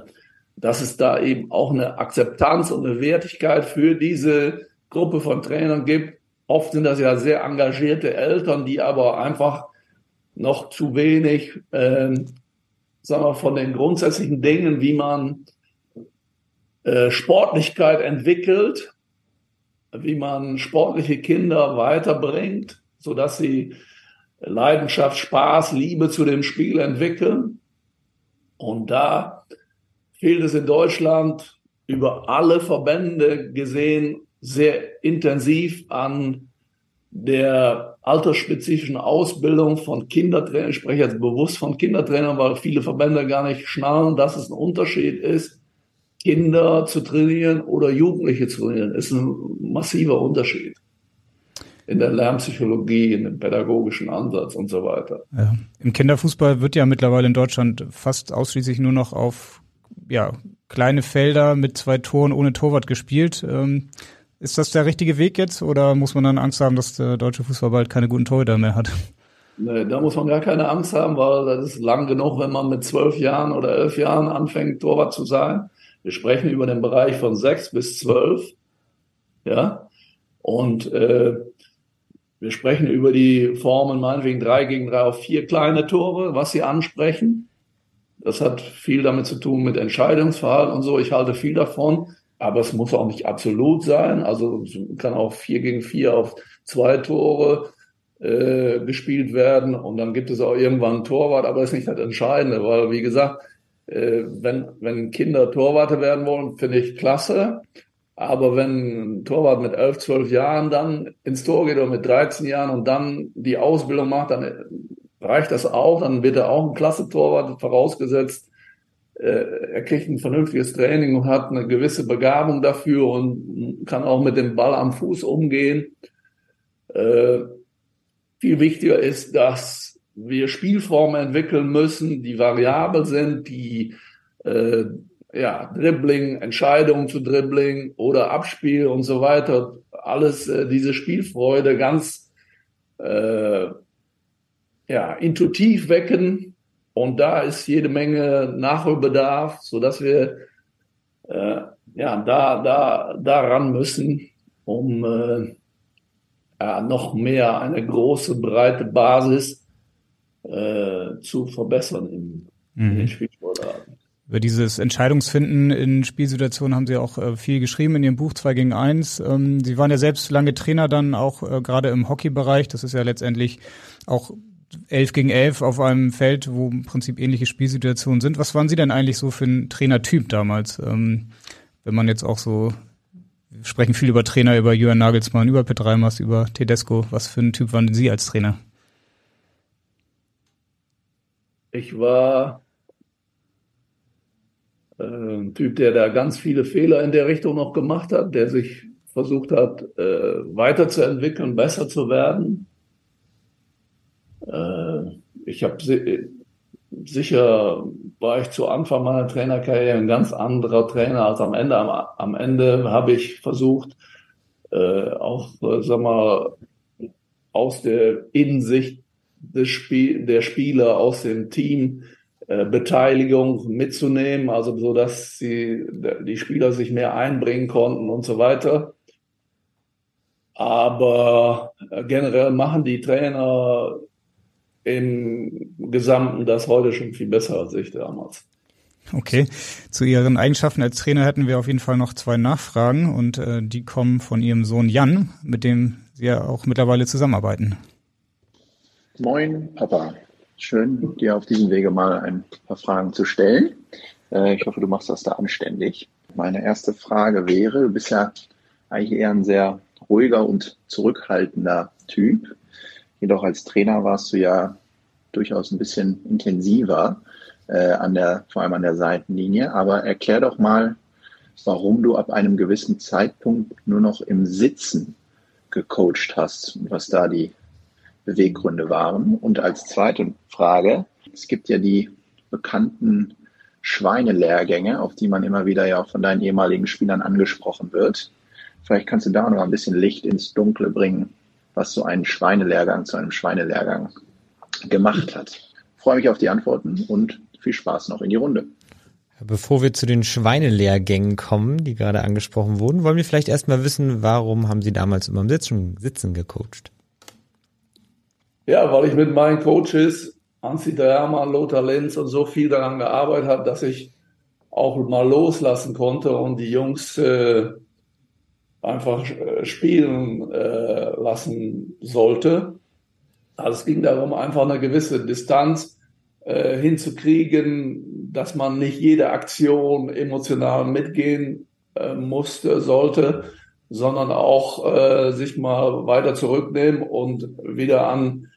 dass es da eben auch eine Akzeptanz und eine Wertigkeit für diese Gruppe von Trainern gibt. Oft sind das ja sehr engagierte Eltern, die aber einfach noch zu wenig, äh, sagen wir, von den grundsätzlichen Dingen, wie man äh, Sportlichkeit entwickelt, wie man sportliche Kinder weiterbringt, so dass sie Leidenschaft, Spaß, Liebe zu dem Spiel entwickeln. Und da fehlt es in Deutschland über alle Verbände gesehen sehr intensiv an der altersspezifischen Ausbildung von Kindertrainern. Ich spreche jetzt bewusst von Kindertrainern, weil viele Verbände gar nicht schnallen, dass es ein Unterschied ist Kinder zu trainieren oder Jugendliche zu trainieren, ist ein massiver Unterschied. in der Lernpsychologie, in dem pädagogischen Ansatz und so weiter. Ja. Im Kinderfußball wird ja mittlerweile in Deutschland fast ausschließlich nur noch auf ja, kleine Felder mit zwei Toren ohne Torwart gespielt. Ähm, ist das der richtige Weg jetzt oder muss man dann Angst haben, dass der deutsche Fußball bald keine guten Torhüter mehr hat? Nee, da muss man gar keine Angst haben, weil das ist lang genug, wenn man mit zwölf Jahren oder elf Jahren anfängt, Torwart zu sein. Wir sprechen über den Bereich von sechs bis zwölf. Ja. Und äh, wir sprechen über die Formen meinetwegen drei gegen drei auf vier kleine Tore, was Sie ansprechen. Das hat viel damit zu tun mit Entscheidungsverhalten und so. Ich halte viel davon, aber es muss auch nicht absolut sein. Also es kann auch vier gegen vier auf zwei Tore äh, gespielt werden und dann gibt es auch irgendwann einen Torwart, aber das ist nicht das Entscheidende, weil wie gesagt, äh, wenn, wenn Kinder Torwarte werden wollen, finde ich klasse. Aber wenn ein Torwart mit elf, zwölf Jahren dann ins Tor geht oder mit 13 Jahren und dann die Ausbildung macht, dann reicht das auch. Dann wird er auch ein klasse Torwart vorausgesetzt. Äh, er kriegt ein vernünftiges Training und hat eine gewisse Begabung dafür und kann auch mit dem Ball am Fuß umgehen. Äh, viel wichtiger ist, dass wir Spielformen entwickeln müssen, die variabel sind, die äh, ja, Dribbling, Entscheidungen zu Dribbling oder Abspiel und so weiter, alles äh, diese Spielfreude ganz äh, ja, intuitiv wecken. Und da ist jede Menge Nachholbedarf, so dass wir äh, ja da da daran müssen, um äh, ja, noch mehr eine große breite Basis äh, zu verbessern in, mhm. in den Spielsportarten. Über dieses Entscheidungsfinden in Spielsituationen haben Sie auch äh, viel geschrieben in Ihrem Buch 2 gegen 1. Ähm, Sie waren ja selbst lange Trainer dann auch äh, gerade im Hockeybereich. Das ist ja letztendlich auch 11 gegen 11 auf einem Feld, wo im Prinzip ähnliche Spielsituationen sind. Was waren Sie denn eigentlich so für ein Trainertyp damals? Ähm, wenn man jetzt auch so, wir sprechen viel über Trainer, über Jürgen Nagelsmann, über Petreimas, über Tedesco. Was für ein Typ waren Sie als Trainer? Ich war äh, ein Typ, der da ganz viele Fehler in der Richtung noch gemacht hat, der sich versucht hat, äh, weiterzuentwickeln, besser zu werden. Äh, ich habe sicher war ich zu Anfang meiner Trainerkarriere ein ganz anderer Trainer als am Ende. Am, am Ende habe ich versucht, äh, auch, äh, sag mal, aus der Innensicht des Spiel, der Spieler, aus dem Team äh, Beteiligung mitzunehmen, also so, dass sie, die Spieler sich mehr einbringen konnten und so weiter. Aber äh, generell machen die Trainer im Gesamten das heute schon viel besser als ich damals. Okay, zu Ihren Eigenschaften als Trainer hätten wir auf jeden Fall noch zwei Nachfragen und äh, die kommen von Ihrem Sohn Jan, mit dem Sie ja auch mittlerweile zusammenarbeiten. Moin, Papa. Schön, dir auf diesem Wege mal ein paar Fragen zu stellen. Äh, ich hoffe, du machst das da anständig. Meine erste Frage wäre, du bist ja eigentlich eher ein sehr ruhiger und zurückhaltender Typ. Jedoch als Trainer warst du ja durchaus ein bisschen intensiver äh, an der, vor allem an der Seitenlinie. Aber erklär doch mal, warum du ab einem gewissen Zeitpunkt nur noch im Sitzen gecoacht hast und was da die Beweggründe waren. Und als zweite Frage, es gibt ja die bekannten Schweinelehrgänge, auf die man immer wieder ja auch von deinen ehemaligen Spielern angesprochen wird. Vielleicht kannst du da noch ein bisschen Licht ins Dunkle bringen, was so ein Schweinelehrgang zu einem Schweinelehrgang gemacht hat. Ich freue mich auf die Antworten und viel Spaß noch in die Runde. Bevor wir zu den Schweinelehrgängen kommen, die gerade angesprochen wurden, wollen wir vielleicht erstmal wissen, warum haben Sie damals immer im Sitzen, Sitzen gecoacht? Ja, weil ich mit meinen Coaches, Anzi Hermann, Lothar Lenz und so viel daran gearbeitet habe, dass ich auch mal loslassen konnte und die Jungs äh, einfach äh, spielen äh, lassen sollte. Also es ging darum, einfach eine gewisse Distanz äh, hinzukriegen, dass man nicht jede Aktion emotional mitgehen äh, musste, sollte, sondern auch äh, sich mal weiter zurücknehmen und wieder an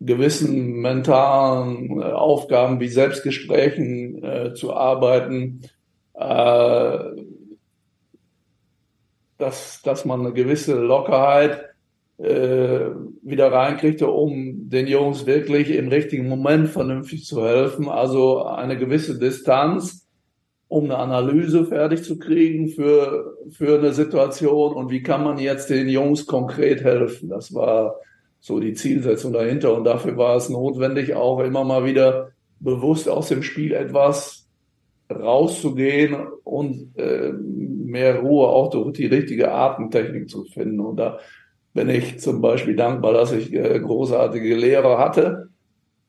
gewissen mentalen äh, Aufgaben wie Selbstgesprächen äh, zu arbeiten, äh, dass, dass man eine gewisse Lockerheit äh, wieder reinkriegte, um den Jungs wirklich im richtigen Moment vernünftig zu helfen. Also eine gewisse Distanz, um eine Analyse fertig zu kriegen für, für eine Situation und wie kann man jetzt den Jungs konkret helfen. Das war so die Zielsetzung dahinter und dafür war es notwendig, auch immer mal wieder bewusst aus dem Spiel etwas rauszugehen und äh, mehr Ruhe auch durch die richtige Atemtechnik zu finden. Und da bin ich zum Beispiel dankbar, dass ich äh, großartige Lehrer hatte,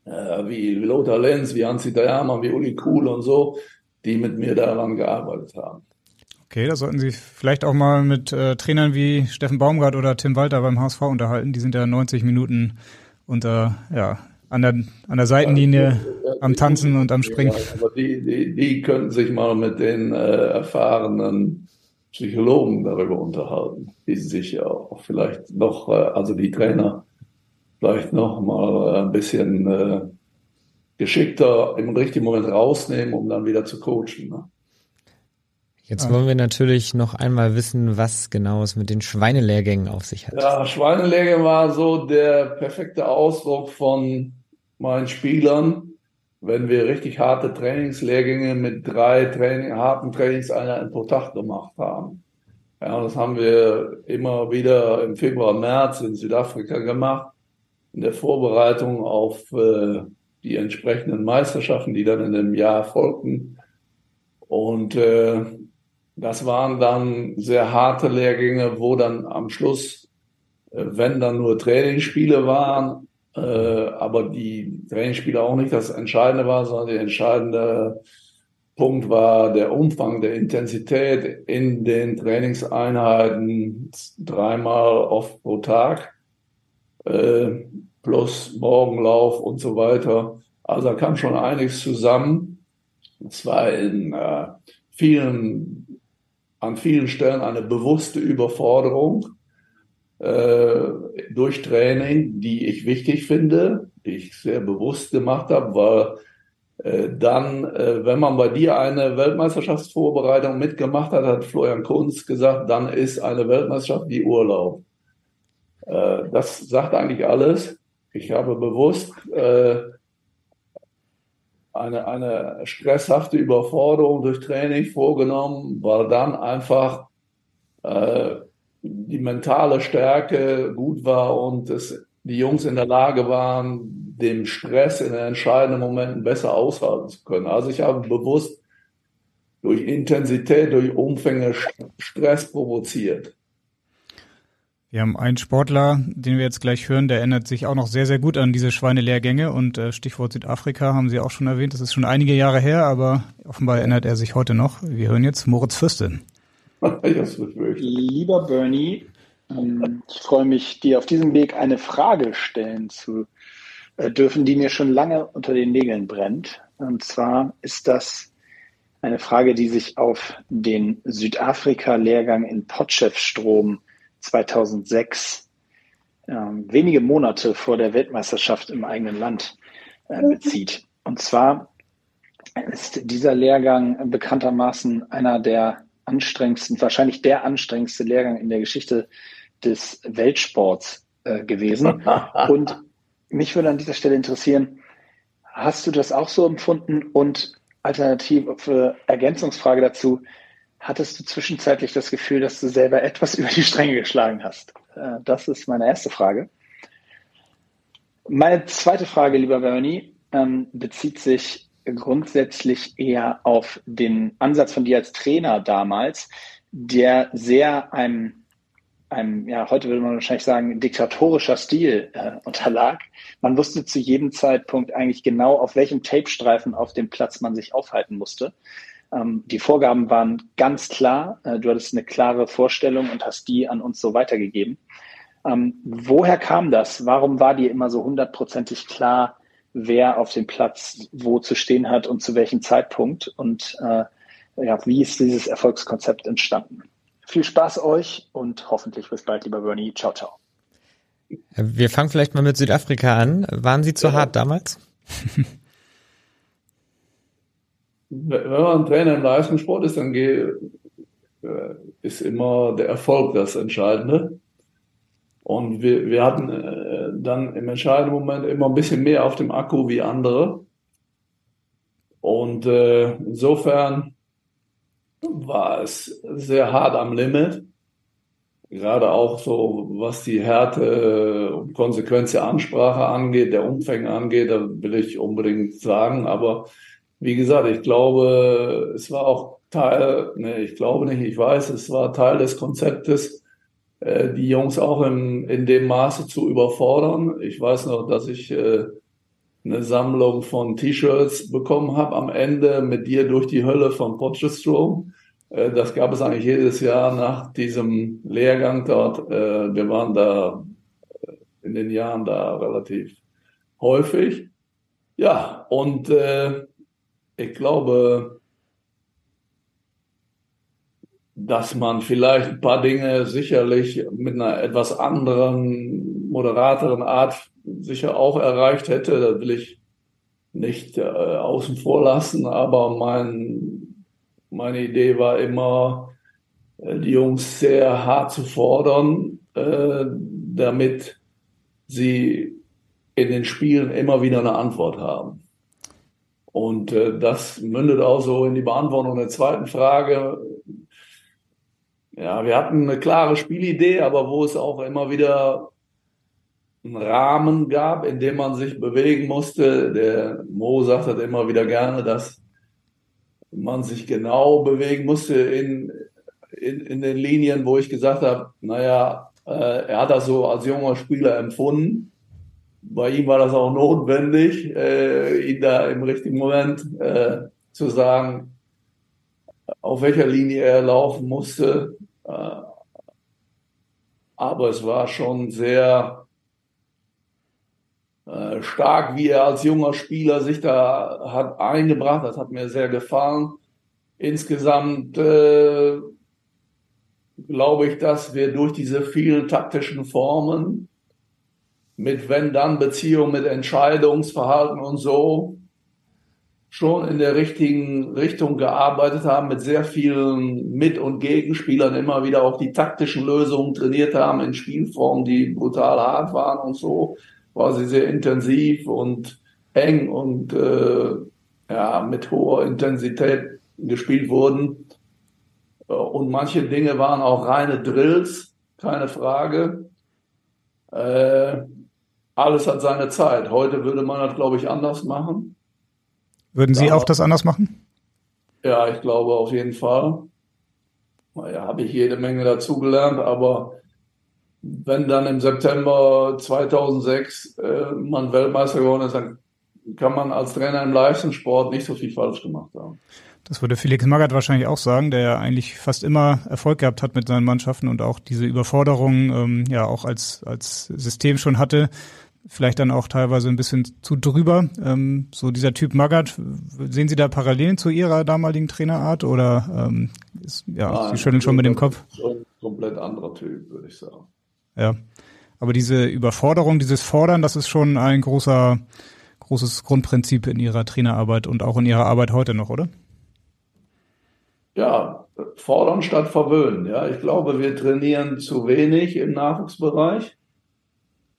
äh, wie Lothar Lenz, wie Hansi Dayama, wie Uli Kuhl und so, die mit mir daran gearbeitet haben. Okay, da sollten Sie vielleicht auch mal mit äh, Trainern wie Steffen Baumgart oder Tim Walter beim HSV unterhalten. Die sind ja 90 Minuten unter, ja, an der, an der Seitenlinie am Tanzen und am Springen. Ja, aber die, die, die könnten sich mal mit den äh, erfahrenen Psychologen darüber unterhalten, die sich ja auch vielleicht noch, äh, also die Trainer, vielleicht noch mal ein bisschen äh, geschickter im richtigen Moment rausnehmen, um dann wieder zu coachen. Ne? Jetzt wollen wir natürlich noch einmal wissen, was genau es mit den Schweinelehrgängen auf sich hat. Ja, Schweinelehrgänge war so der perfekte Ausdruck von meinen Spielern, wenn wir richtig harte Trainingslehrgänge mit drei Training, harten Trainingseinheiten pro Tag gemacht haben. Ja, das haben wir immer wieder im Februar, März in Südafrika gemacht, in der Vorbereitung auf äh, die entsprechenden Meisterschaften, die dann in dem Jahr folgten. Und äh, das waren dann sehr harte Lehrgänge, wo dann am Schluss, äh, wenn dann nur Trainingsspiele waren, äh, aber die Trainingsspiele auch nicht das Entscheidende war, sondern der entscheidende Punkt war der Umfang der Intensität in den Trainingseinheiten dreimal oft pro Tag äh, plus Morgenlauf und so weiter. Also da kam schon einiges zusammen. Es war in äh, vielen, an vielen Stellen eine bewusste Überforderung äh, durch Training, die ich wichtig finde, die ich sehr bewusst gemacht habe, weil äh, dann, äh, wenn man bei dir eine Weltmeisterschaftsvorbereitung mitgemacht hat, hat Florian Kunz gesagt, dann ist eine Weltmeisterschaft wie Urlaub. Äh, das sagt eigentlich alles. Ich habe bewusst äh, eine, eine stresshafte Überforderung durch Training vorgenommen, weil dann einfach äh, die mentale Stärke gut war und es, die Jungs in der Lage waren, dem Stress in den entscheidenden Momenten besser aushalten zu können. Also ich habe bewusst durch Intensität, durch Umfänge Stress provoziert. Wir haben einen Sportler, den wir jetzt gleich hören, der erinnert sich auch noch sehr, sehr gut an diese Schweinelehrgänge und äh, Stichwort Südafrika haben Sie auch schon erwähnt. Das ist schon einige Jahre her, aber offenbar erinnert er sich heute noch. Wir hören jetzt Moritz Fürstin. Lieber Bernie, ähm, ich freue mich, dir auf diesem Weg eine Frage stellen zu äh, dürfen, die mir schon lange unter den Nägeln brennt. Und zwar ist das eine Frage, die sich auf den Südafrika-Lehrgang in Potchefstrom 2006, ähm, wenige Monate vor der Weltmeisterschaft im eigenen Land, äh, bezieht. Und zwar ist dieser Lehrgang bekanntermaßen einer der anstrengendsten, wahrscheinlich der anstrengendste Lehrgang in der Geschichte des Weltsports äh, gewesen. Und mich würde an dieser Stelle interessieren, hast du das auch so empfunden? Und alternative Ergänzungsfrage dazu, hattest du zwischenzeitlich das Gefühl, dass du selber etwas über die Stränge geschlagen hast? Äh, das ist meine erste Frage. Meine zweite Frage, lieber Bernie, ähm, bezieht sich grundsätzlich eher auf den Ansatz von dir als Trainer damals, der sehr einem, einem ja, heute würde man wahrscheinlich sagen, diktatorischer Stil äh, unterlag. Man wusste zu jedem Zeitpunkt eigentlich genau, auf welchem Tapestreifen auf dem Platz man sich aufhalten musste. Ähm, die Vorgaben waren ganz klar. Äh, du hattest eine klare Vorstellung und hast die an uns so weitergegeben. Ähm, woher kam das? Warum war dir immer so hundertprozentig klar, wer auf dem Platz wo zu stehen hat und zu welchem Zeitpunkt und äh, ja, wie ist dieses Erfolgskonzept entstanden. Viel Spaß euch und hoffentlich bis bald, lieber Bernie. Ciao, ciao. Wir fangen vielleicht mal mit Südafrika an. Waren Sie zu ja. hart damals? Wenn man Trainer im Leistungssport ist, dann äh, ist immer der Erfolg das Entscheidende. Und wir, wir hatten äh, dann im entscheidenden Moment immer ein bisschen mehr auf dem Akku wie andere. Und äh, insofern war es sehr hart am Limit. Gerade auch so, was die Härte und Konsequenz der Ansprache angeht, der Umfänge angeht, da will ich unbedingt sagen. Aber wie gesagt, ich glaube, es war auch Teil, ne, ich glaube nicht, ich weiß, es war Teil des Konzeptes, äh, die Jungs auch in, in dem Maße zu überfordern. Ich weiß noch, dass ich äh, eine Sammlung von T-Shirts bekommen habe am Ende mit dir durch die Hölle von Potchefstroom. Äh, das gab es eigentlich jedes Jahr nach diesem Lehrgang dort. Äh, wir waren da äh, in den Jahren da relativ häufig. Ja, und äh, ich glaube, dass man vielleicht ein paar Dinge sicherlich mit einer etwas anderen, moderateren Art sicher auch erreicht hätte. Da will ich nicht äh, außen vor lassen, aber mein, meine Idee war immer, äh, die Jungs sehr hart zu fordern, äh, damit sie in den Spielen immer wieder eine Antwort haben. Und äh, das mündet auch so in die Beantwortung der zweiten Frage. Ja, wir hatten eine klare Spielidee, aber wo es auch immer wieder einen Rahmen gab, in dem man sich bewegen musste. Der Mo sagt das immer wieder gerne, dass man sich genau bewegen musste in, in, in den Linien, wo ich gesagt habe, naja, äh, er hat das so als junger Spieler empfunden. Bei ihm war das auch notwendig, äh, ihn da im richtigen Moment äh, zu sagen, auf welcher Linie er laufen musste. Äh, aber es war schon sehr äh, stark, wie er als junger Spieler sich da hat eingebracht. Das hat mir sehr gefallen. Insgesamt äh, glaube ich, dass wir durch diese vielen taktischen Formen mit Wenn-Dann-Beziehung, mit Entscheidungsverhalten und so schon in der richtigen Richtung gearbeitet haben, mit sehr vielen Mit- und Gegenspielern immer wieder auch die taktischen Lösungen trainiert haben in Spielformen, die brutal hart waren und so war sie sehr intensiv und eng und äh, ja, mit hoher Intensität gespielt wurden. Äh, und manche Dinge waren auch reine Drills, keine Frage. Äh, alles hat seine Zeit. Heute würde man das, glaube ich, anders machen. Würden Sie ja, auch das anders machen? Ja, ich glaube auf jeden Fall. Naja, habe ich jede Menge dazugelernt, aber wenn dann im September 2006 äh, man Weltmeister geworden ist, dann kann man als Trainer im Leistungssport nicht so viel falsch gemacht haben. Das würde Felix Magath wahrscheinlich auch sagen, der ja eigentlich fast immer Erfolg gehabt hat mit seinen Mannschaften und auch diese Überforderung ähm, ja auch als, als System schon hatte. Vielleicht dann auch teilweise ein bisschen zu drüber. Ähm, so dieser Typ Magath, sehen Sie da Parallelen zu Ihrer damaligen Trainerart oder ähm, ist, ja, Nein, Sie schütteln schon mit dem Kopf? Schon komplett anderer Typ, würde ich sagen. Ja. Aber diese Überforderung, dieses Fordern, das ist schon ein großer, großes Grundprinzip in Ihrer Trainerarbeit und auch in Ihrer Arbeit heute noch, oder? Ja, fordern statt verwöhnen. Ja, ich glaube, wir trainieren zu wenig im Nachwuchsbereich.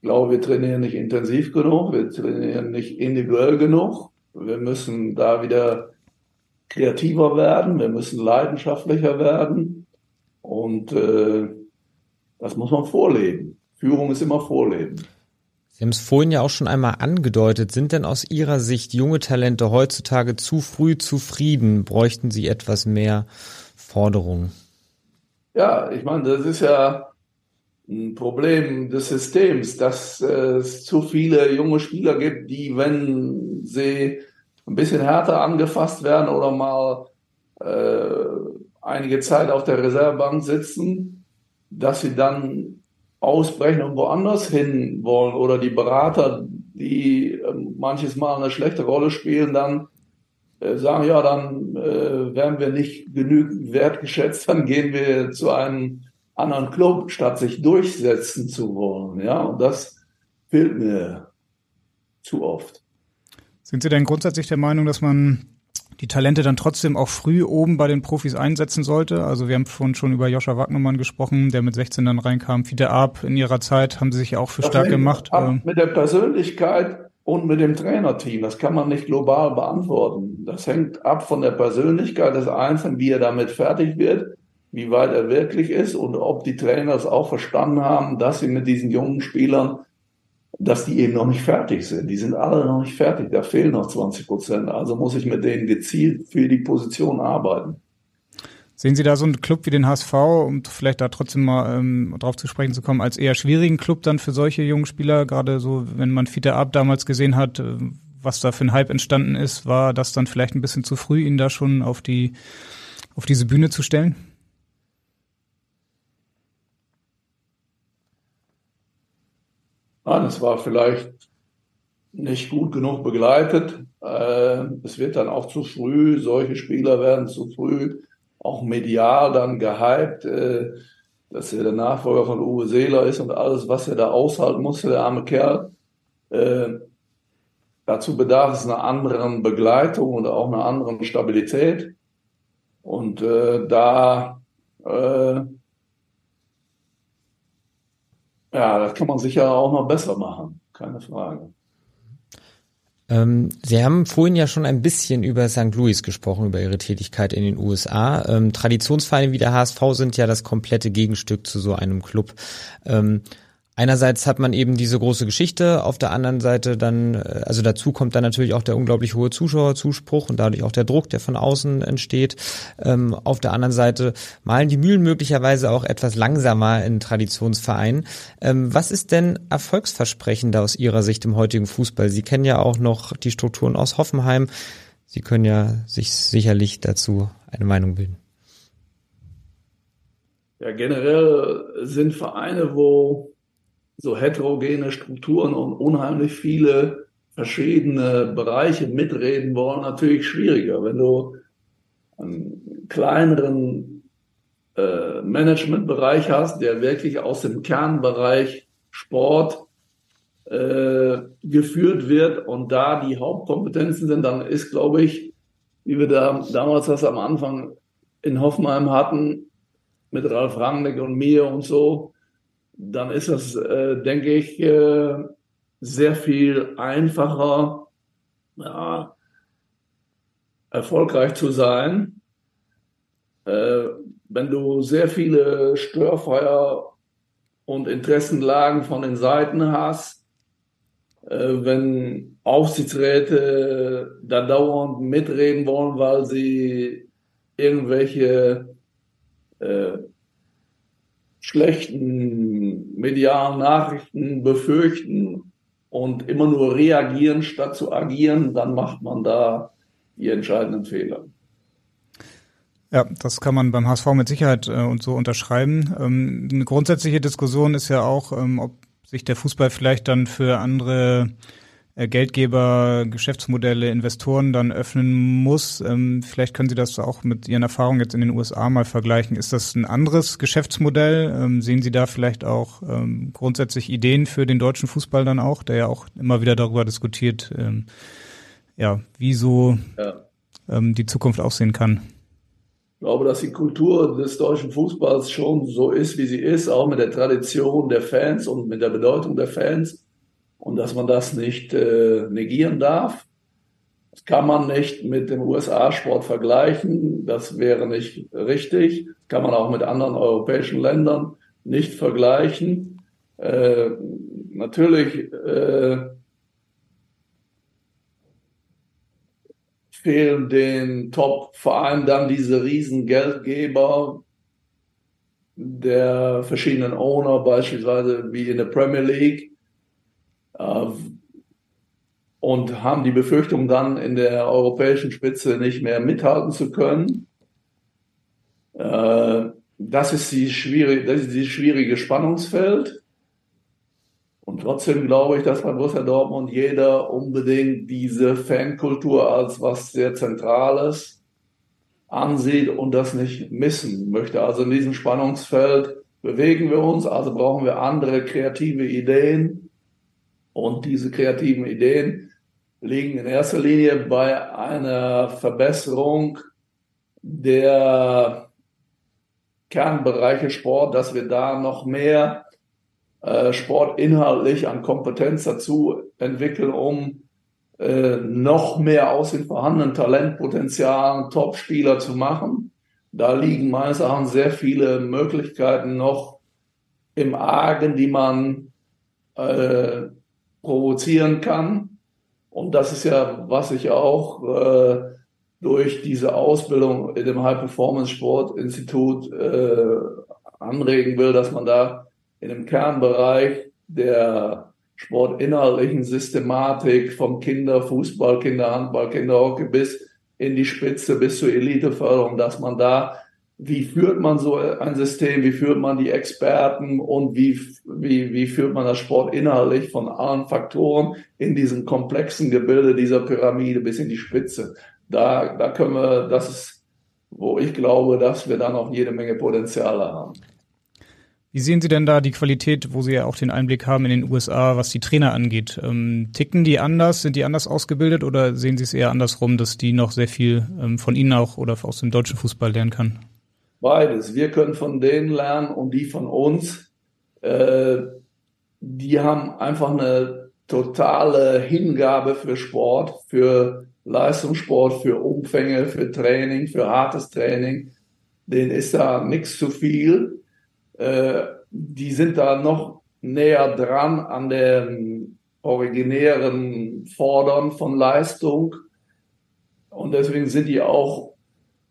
Ich glaube, wir trainieren nicht intensiv genug, wir trainieren nicht individuell genug. Wir müssen da wieder kreativer werden, wir müssen leidenschaftlicher werden. Und äh, das muss man vorleben. Führung ist immer Vorleben. Sie haben es vorhin ja auch schon einmal angedeutet. Sind denn aus Ihrer Sicht junge Talente heutzutage zu früh zufrieden? Bräuchten sie etwas mehr Forderungen? Ja, ich meine, das ist ja ein Problem des Systems, dass es zu viele junge Spieler gibt, die, wenn sie ein bisschen härter angefasst werden oder mal äh, einige Zeit auf der Reservebank sitzen, dass sie dann ausbrechen und woanders hin wollen oder die Berater, die äh, manches Mal eine schlechte Rolle spielen, dann äh, sagen, ja, dann äh, werden wir nicht genügend wertgeschätzt, dann gehen wir zu einem anderen Club, statt sich durchsetzen zu wollen. Ja, und das fehlt mir zu oft. Sind Sie denn grundsätzlich der Meinung, dass man die Talente dann trotzdem auch früh oben bei den Profis einsetzen sollte. Also wir haben vorhin schon über Joscha Wagnermann gesprochen, der mit 16 dann reinkam. Fiete Arp in ihrer Zeit haben sie sich ja auch für das stark gemacht. Ähm, mit der Persönlichkeit und mit dem Trainerteam. Das kann man nicht global beantworten. Das hängt ab von der Persönlichkeit des Einzelnen, wie er damit fertig wird, wie weit er wirklich ist und ob die Trainer es auch verstanden haben, dass sie mit diesen jungen Spielern dass die eben noch nicht fertig sind. Die sind alle noch nicht fertig. Da fehlen noch 20 Prozent. Also muss ich mit denen gezielt für die Position arbeiten. Sehen Sie da so einen Club wie den HSV, um vielleicht da trotzdem mal ähm, drauf zu sprechen zu kommen, als eher schwierigen Club dann für solche jungen Spieler? Gerade so, wenn man Fiete Ab damals gesehen hat, äh, was da für ein Hype entstanden ist, war das dann vielleicht ein bisschen zu früh, ihn da schon auf die auf diese Bühne zu stellen? Nein, es war vielleicht nicht gut genug begleitet. Äh, es wird dann auch zu früh, solche Spieler werden zu früh auch medial dann gehypt, äh, dass er der Nachfolger von Uwe Seeler ist und alles, was er da aushalten musste, der arme Kerl. Äh, dazu bedarf es einer anderen Begleitung und auch einer anderen Stabilität. Und da Ja, das kann man sicher auch noch besser machen, keine Frage. Ähm, Sie haben vorhin ja schon ein bisschen über St. Louis gesprochen, über Ihre Tätigkeit in den USA. Ähm, Traditionsvereine wie der HSV sind ja das komplette Gegenstück zu so einem Club. Einerseits hat man eben diese große Geschichte, auf der anderen Seite dann, äh, also dazu kommt dann natürlich auch der unglaublich hohe Zuschauerzuspruch und dadurch auch der Druck, der von außen entsteht. Ähm, auf der anderen Seite malen die Mühlen möglicherweise auch etwas langsamer in Traditionsvereinen. Ähm, was ist denn erfolgsversprechender aus Ihrer Sicht im heutigen Fußball? Sie kennen ja auch noch die Strukturen aus Hoffenheim. Sie können ja sich sicherlich dazu eine Meinung bilden. Ja, generell sind Vereine, wo so heterogene Strukturen und unheimlich viele verschiedene Bereiche mitreden wollen, natürlich schwieriger. Wenn du einen kleineren äh, Managementbereich hast, der wirklich aus dem Kernbereich Sport äh, geführt wird und da die Hauptkompetenzen sind, dann ist, glaube ich, wie wir da damals das am Anfang in Hoffenheim hatten, mit Ralf Rangnick und mir und so, dann ist es, äh, denke ich, äh, sehr viel einfacher, ja, erfolgreich zu sein, äh, wenn du sehr viele Störfeuer und Interessenlagen von den Seiten hast, äh, wenn Aufsichtsräte da dauernd mitreden wollen, weil sie irgendwelche äh, schlechten medialen Nachrichten befürchten und immer nur reagieren statt zu agieren, dann macht man da die entscheidenden Fehler. Ja, das kann man beim HSV mit Sicherheit äh, und so unterschreiben. Ähm, eine grundsätzliche Diskussion ist ja auch, ähm, ob sich der Fußball vielleicht dann für andere Geldgeber, Geschäftsmodelle, Investoren dann öffnen muss. Ähm, vielleicht können Sie das auch mit Ihren Erfahrungen jetzt in den USA mal vergleichen. Ist das ein anderes Geschäftsmodell? Ähm, sehen Sie da vielleicht auch ähm, grundsätzlich Ideen für den deutschen Fußball dann auch, der ja auch immer wieder darüber diskutiert, ja, wie so ja. die Zukunft aussehen kann? Ich glaube, dass die Kultur des deutschen Fußballs schon so ist, wie sie ist, auch mit der Tradition der Fans und mit der Bedeutung der Fans und dass man das nicht äh, negieren darf. Das kann man nicht mit dem USA-Sport vergleichen. Das wäre nicht richtig. Kann man auch mit anderen europäischen Ländern nicht vergleichen. Äh, natürlich äh, fehlen den Top-Vereinen dann diese riesen Geldgeber der verschiedenen Owner, beispielsweise wie in der Premier League, und haben die Befürchtung, dann in der europäischen Spitze nicht mehr mithalten zu können. Äh, das ist die schwierige, das ist die schwierige Spannungsfeld. Und trotzdem glaube ich, dass bei Borussia Dortmund jeder unbedingt diese Fankultur als was sehr Zentrales ansieht und das nicht missen möchte. Also in diesem Spannungsfeld bewegen wir uns, also brauchen wir andere kreative Ideen, und diese kreativen Ideen liegen in erster Linie bei einer Verbesserung der Kernbereiche Sport, dass wir da noch mehr äh, Sport inhaltlich an Kompetenz dazu entwickeln, um äh, noch mehr aus den vorhandenen Talentpotenzialen Top-Spieler zu machen. Da liegen meines Erachtens sehr viele Möglichkeiten noch im Argen, die man äh, provozieren kann. Und das ist ja, was ich auch äh, durch diese Ausbildung in dem High-Performance-Sport-Institut äh, anregen will, dass man da in dem Kernbereich der sportinhaltlichen Systematik vom Kinderfußball, Kinderhandball, Kinderhockey bis in die Spitze, bis zur Eliteförderung, dass man da, wie führt man so ein System, wie führt man die Experten und wie, wie, wie führt man das Sport inhaltlich von allen Faktoren in diesem komplexen Gebilde dieser Pyramide bis in die Spitze. Da, da können wir, das ist, wo ich glaube, dass wir da noch jede Menge Potenziale haben. Wie sehen Sie denn da die Qualität, wo Sie ja auch den Einblick haben in den USA, was die Trainer angeht? Ähm, ticken die anders? Sind die anders ausgebildet oder sehen Sie es eher andersrum, dass die noch sehr viel ähm, von Ihnen auch oder aus dem deutschen Fußball lernen kann? Beides. Wir können von denen lernen und die von uns. Äh, die haben einfach eine totale Hingabe für Sport, für Leistungssport, für Umfänge, für Training, für hartes Training. Denen ist da nichts zu viel äh, die sind da noch näher dran an dem originären Fordern von Leistung. Und deswegen sind die auch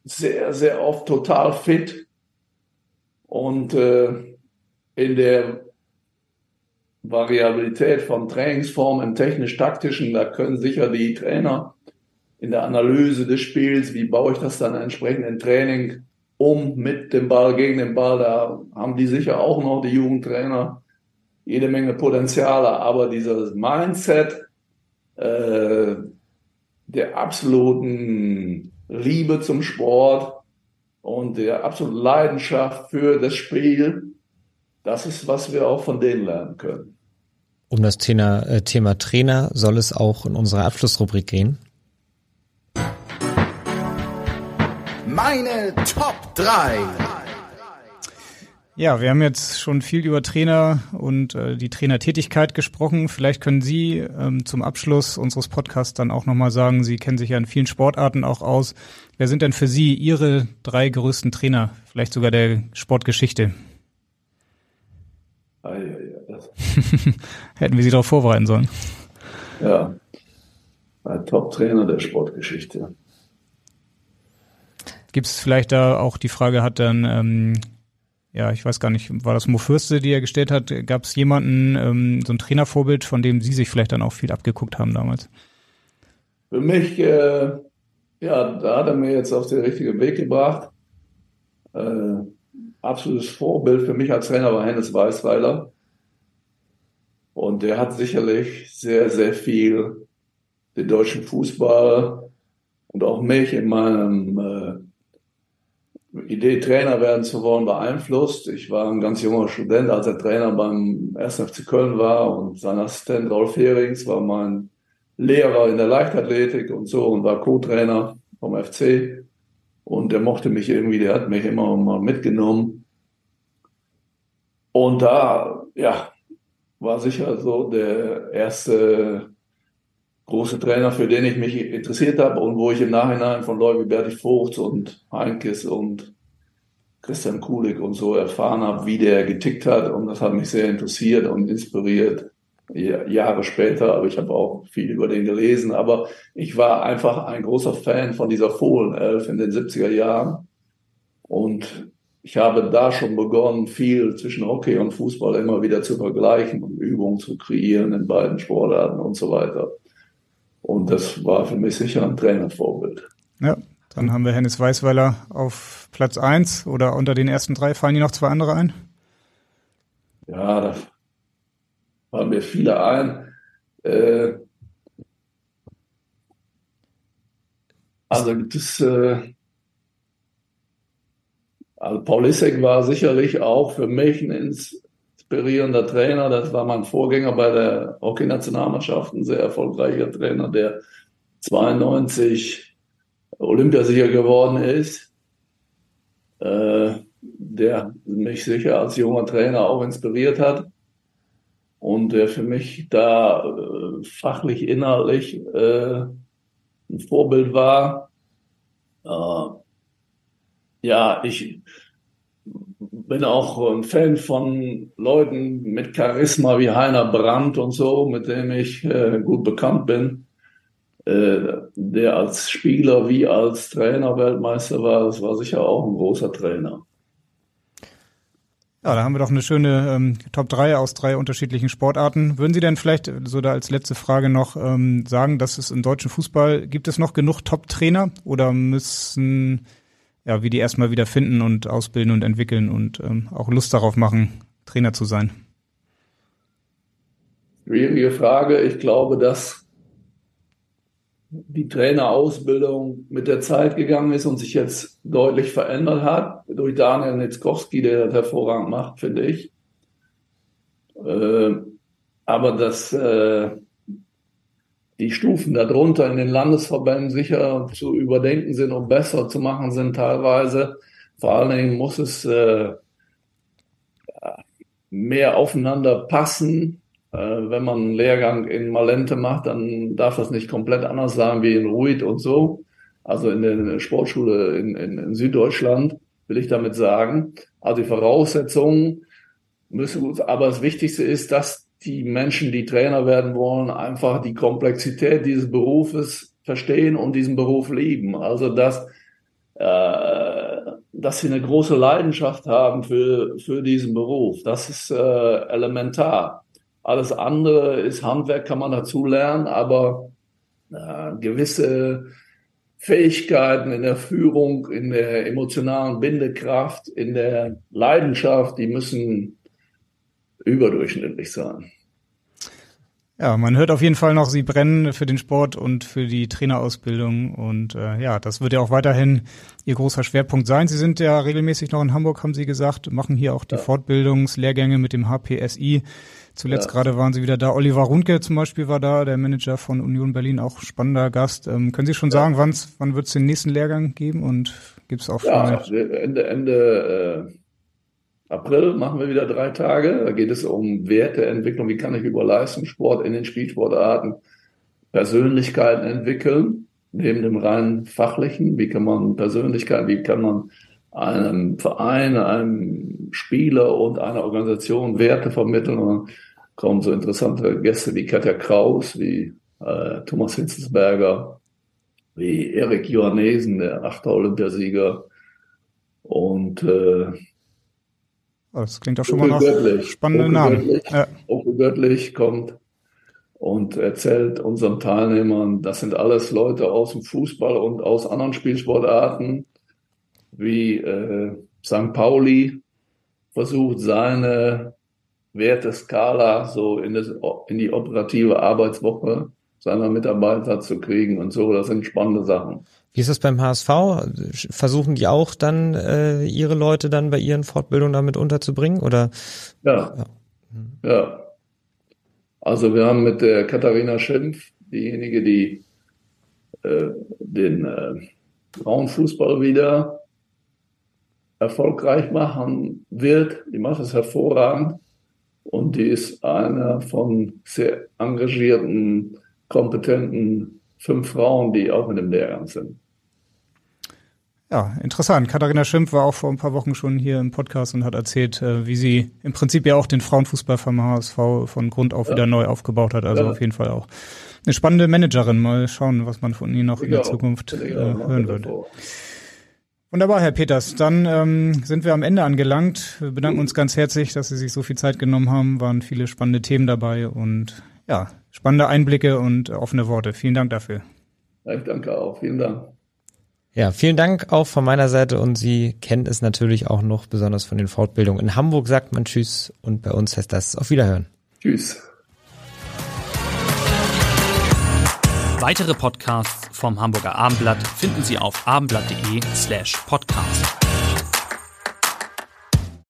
sehr, sehr oft total fit. Und äh, in der Variabilität von Trainingsformen im technisch-taktischen, da können sicher die Trainer in der Analyse des Spiels, wie baue ich das dann entsprechend im Training um mit dem Ball, gegen den Ball. Da haben die sicher auch noch, die Jugendtrainer, jede Menge Potenziale. Aber dieses Mindset äh, der absoluten Liebe zum Sport und der absoluten Leidenschaft für das Spiel, das ist, was wir auch von denen lernen können. Um das Thema, äh, Thema Trainer soll es auch in unserer Abschlussrubrik gehen. Meine Top 3. Ja, wir haben jetzt schon viel über Trainer und äh, die Trainertätigkeit gesprochen. Vielleicht können Sie ähm, zum Abschluss unseres Podcasts dann auch nochmal sagen, Sie kennen sich ja in vielen Sportarten auch aus. Wer sind denn für Sie Ihre drei größten Trainer, vielleicht sogar der Sportgeschichte? Hätten wir Sie darauf vorbereiten sollen. Ja, ein Top-Trainer der Sportgeschichte. Gibt es vielleicht da auch die Frage, hat dann, ähm, ja, ich weiß gar nicht, war das Mo Fürste, die er gestellt hat, gab es jemanden, ähm, so ein Trainervorbild, von dem Sie sich vielleicht dann auch viel abgeguckt haben damals? Für mich, äh, ja, da hat er mir jetzt auf den richtigen Weg gebracht. Äh, absolutes Vorbild für mich als Trainer war Hennes Weißweiler. Und der hat sicherlich sehr, sehr viel den deutschen Fußball und auch mich in meinem äh, Idee, Trainer werden zu wollen, beeinflusst. Ich war ein ganz junger Student, als er Trainer beim 1. FC Köln war und sein Assistent Rolf Herings war mein Lehrer in der Leichtathletik und so und war Co-Trainer vom FC. Und der mochte mich irgendwie, der hat mich immer mal mitgenommen. Und da, ja, war sicher so der erste große Trainer, für den ich mich interessiert habe und wo ich im Nachhinein von Leuten wie Berti Vogt und Heinkes und Christian Kulik und so erfahren habe, wie der getickt hat. Und das hat mich sehr interessiert und inspiriert. Jahre später, aber ich habe auch viel über den gelesen. Aber ich war einfach ein großer Fan von dieser Fohlenelf in den 70er Jahren. Und ich habe da schon begonnen, viel zwischen Hockey und Fußball immer wieder zu vergleichen und Übungen zu kreieren in beiden Sportarten und so weiter. Und das war für mich sicher ein Trainervorbild. Ja, dann haben wir Hennes Weißweiler auf Platz eins oder unter den ersten drei. Fallen Ihnen noch zwei andere ein? Ja, da fallen mir viele ein. Äh, also das, äh, also Paul Lissek war sicherlich auch für mich ein inspirierender Trainer. Das war mein Vorgänger bei der Hockey-Nationalmannschaft, ein sehr erfolgreicher Trainer, der 92 Olympiasieger geworden ist, äh, der mich sicher als junger Trainer auch inspiriert hat und der für mich da äh, fachlich, inhaltlich äh, ein Vorbild war. Äh, ja, ich bin auch ein Fan von Leuten mit Charisma wie Heiner Brandt und so, mit dem ich äh, gut bekannt bin, äh, der als Spieler wie als Trainer Weltmeister war. Das war sicher auch ein großer Trainer. Ja, da haben wir doch eine schöne ähm, Top 3 aus drei unterschiedlichen Sportarten. Würden Sie denn vielleicht so da als letzte Frage noch ähm, sagen, dass es im deutschen Fußball, gibt es noch genug Top-Trainer oder müssen ja, wie die erstmal wieder finden und ausbilden und entwickeln und ähm, auch Lust darauf machen, Trainer zu sein? Schwierige Frage. Ich glaube, dass die Trainerausbildung mit der Zeit gegangen ist und sich jetzt deutlich verändert hat. Durch Daniel Nitzkowski, der das hervorragend macht, finde ich. Äh, aber dass äh, die Stufen darunter in den Landesverbänden sicher zu überdenken sind und besser zu machen sind teilweise. Vor allen Dingen muss es äh, mehr aufeinander passen äh, wenn man einen Lehrgang in Malente macht, dann darf das nicht komplett anders sein wie in Ruid und so. Also in der Sportschule in, in, in Süddeutschland will ich damit sagen. Also die Voraussetzungen müssen gut, aber das Wichtigste ist, dass die Menschen, die Trainer werden wollen, einfach die Komplexität dieses Berufes verstehen und diesen Beruf lieben. Also dass, äh, dass sie eine große Leidenschaft haben für, für diesen Beruf. Das ist äh, elementar. Alles andere ist Handwerk, kann man dazu lernen, aber äh, gewisse Fähigkeiten in der Führung, in der emotionalen Bindekraft, in der Leidenschaft, die müssen überdurchschnittlich sein. Ja, man hört auf jeden Fall noch, Sie brennen für den Sport und für die Trainerausbildung. Und äh, ja, das wird ja auch weiterhin Ihr großer Schwerpunkt sein. Sie sind ja regelmäßig noch in Hamburg, haben Sie gesagt, machen hier auch die ja. Fortbildungslehrgänge mit dem HPSI. Zuletzt ja. gerade waren Sie wieder da. Oliver Rundke zum Beispiel war da, der Manager von Union Berlin, auch spannender Gast. Ähm, können Sie schon ja. sagen, wann's, wann wird es den nächsten Lehrgang geben und gibt es auch ja, Ende, Ende äh, April machen wir wieder drei Tage. Da geht es um Werteentwicklung. Wie kann ich über Leistungssport in den Spielsportarten Persönlichkeiten entwickeln, neben dem rein fachlichen? Wie kann man Persönlichkeiten, wie kann man einem Verein, einem Spieler und einer Organisation Werte vermitteln. Und dann kommen so interessante Gäste wie Katja Kraus, wie äh, Thomas Hitzelsberger, wie Erik Johannesen, der achte Olympiasieger. Und äh, das klingt auch schon mal nach spannenden Namen. Ja. Onkel Göttlich kommt und erzählt unseren Teilnehmern, das sind alles Leute aus dem Fußball und aus anderen Spielsportarten, wie äh, St. Pauli versucht, seine Werteskala so in, das, in die operative Arbeitswoche seiner Mitarbeiter zu kriegen und so. Das sind spannende Sachen. Wie ist das beim HSV? Versuchen die auch dann äh, ihre Leute dann bei ihren Fortbildungen damit unterzubringen? Oder? Ja. ja. ja. Also wir haben mit der Katharina Schimpf, diejenige, die äh, den äh, Frauenfußball wieder erfolgreich machen wird. Die macht es hervorragend und die ist eine von sehr engagierten, kompetenten fünf Frauen, die auch in dem Lehrgang sind. Ja, interessant. Katharina Schimpf war auch vor ein paar Wochen schon hier im Podcast und hat erzählt, äh, wie sie im Prinzip ja auch den Frauenfußball vom HSV von Grund auf ja. wieder neu aufgebaut hat. Also ja. auf jeden Fall auch eine spannende Managerin. Mal schauen, was man von ihr noch ich in der auch. Zukunft äh, hören wird. Wunderbar, Herr Peters. Dann ähm, sind wir am Ende angelangt. Wir bedanken uns ganz herzlich, dass Sie sich so viel Zeit genommen haben. Waren viele spannende Themen dabei und ja, spannende Einblicke und offene Worte. Vielen Dank dafür. Ich danke auch. Vielen Dank. Ja, vielen Dank auch von meiner Seite und Sie kennen es natürlich auch noch besonders von den Fortbildungen. In Hamburg sagt man Tschüss und bei uns heißt das auf Wiederhören. Tschüss. Weitere Podcasts vom Hamburger Abendblatt finden Sie auf abendblatt.de slash podcast.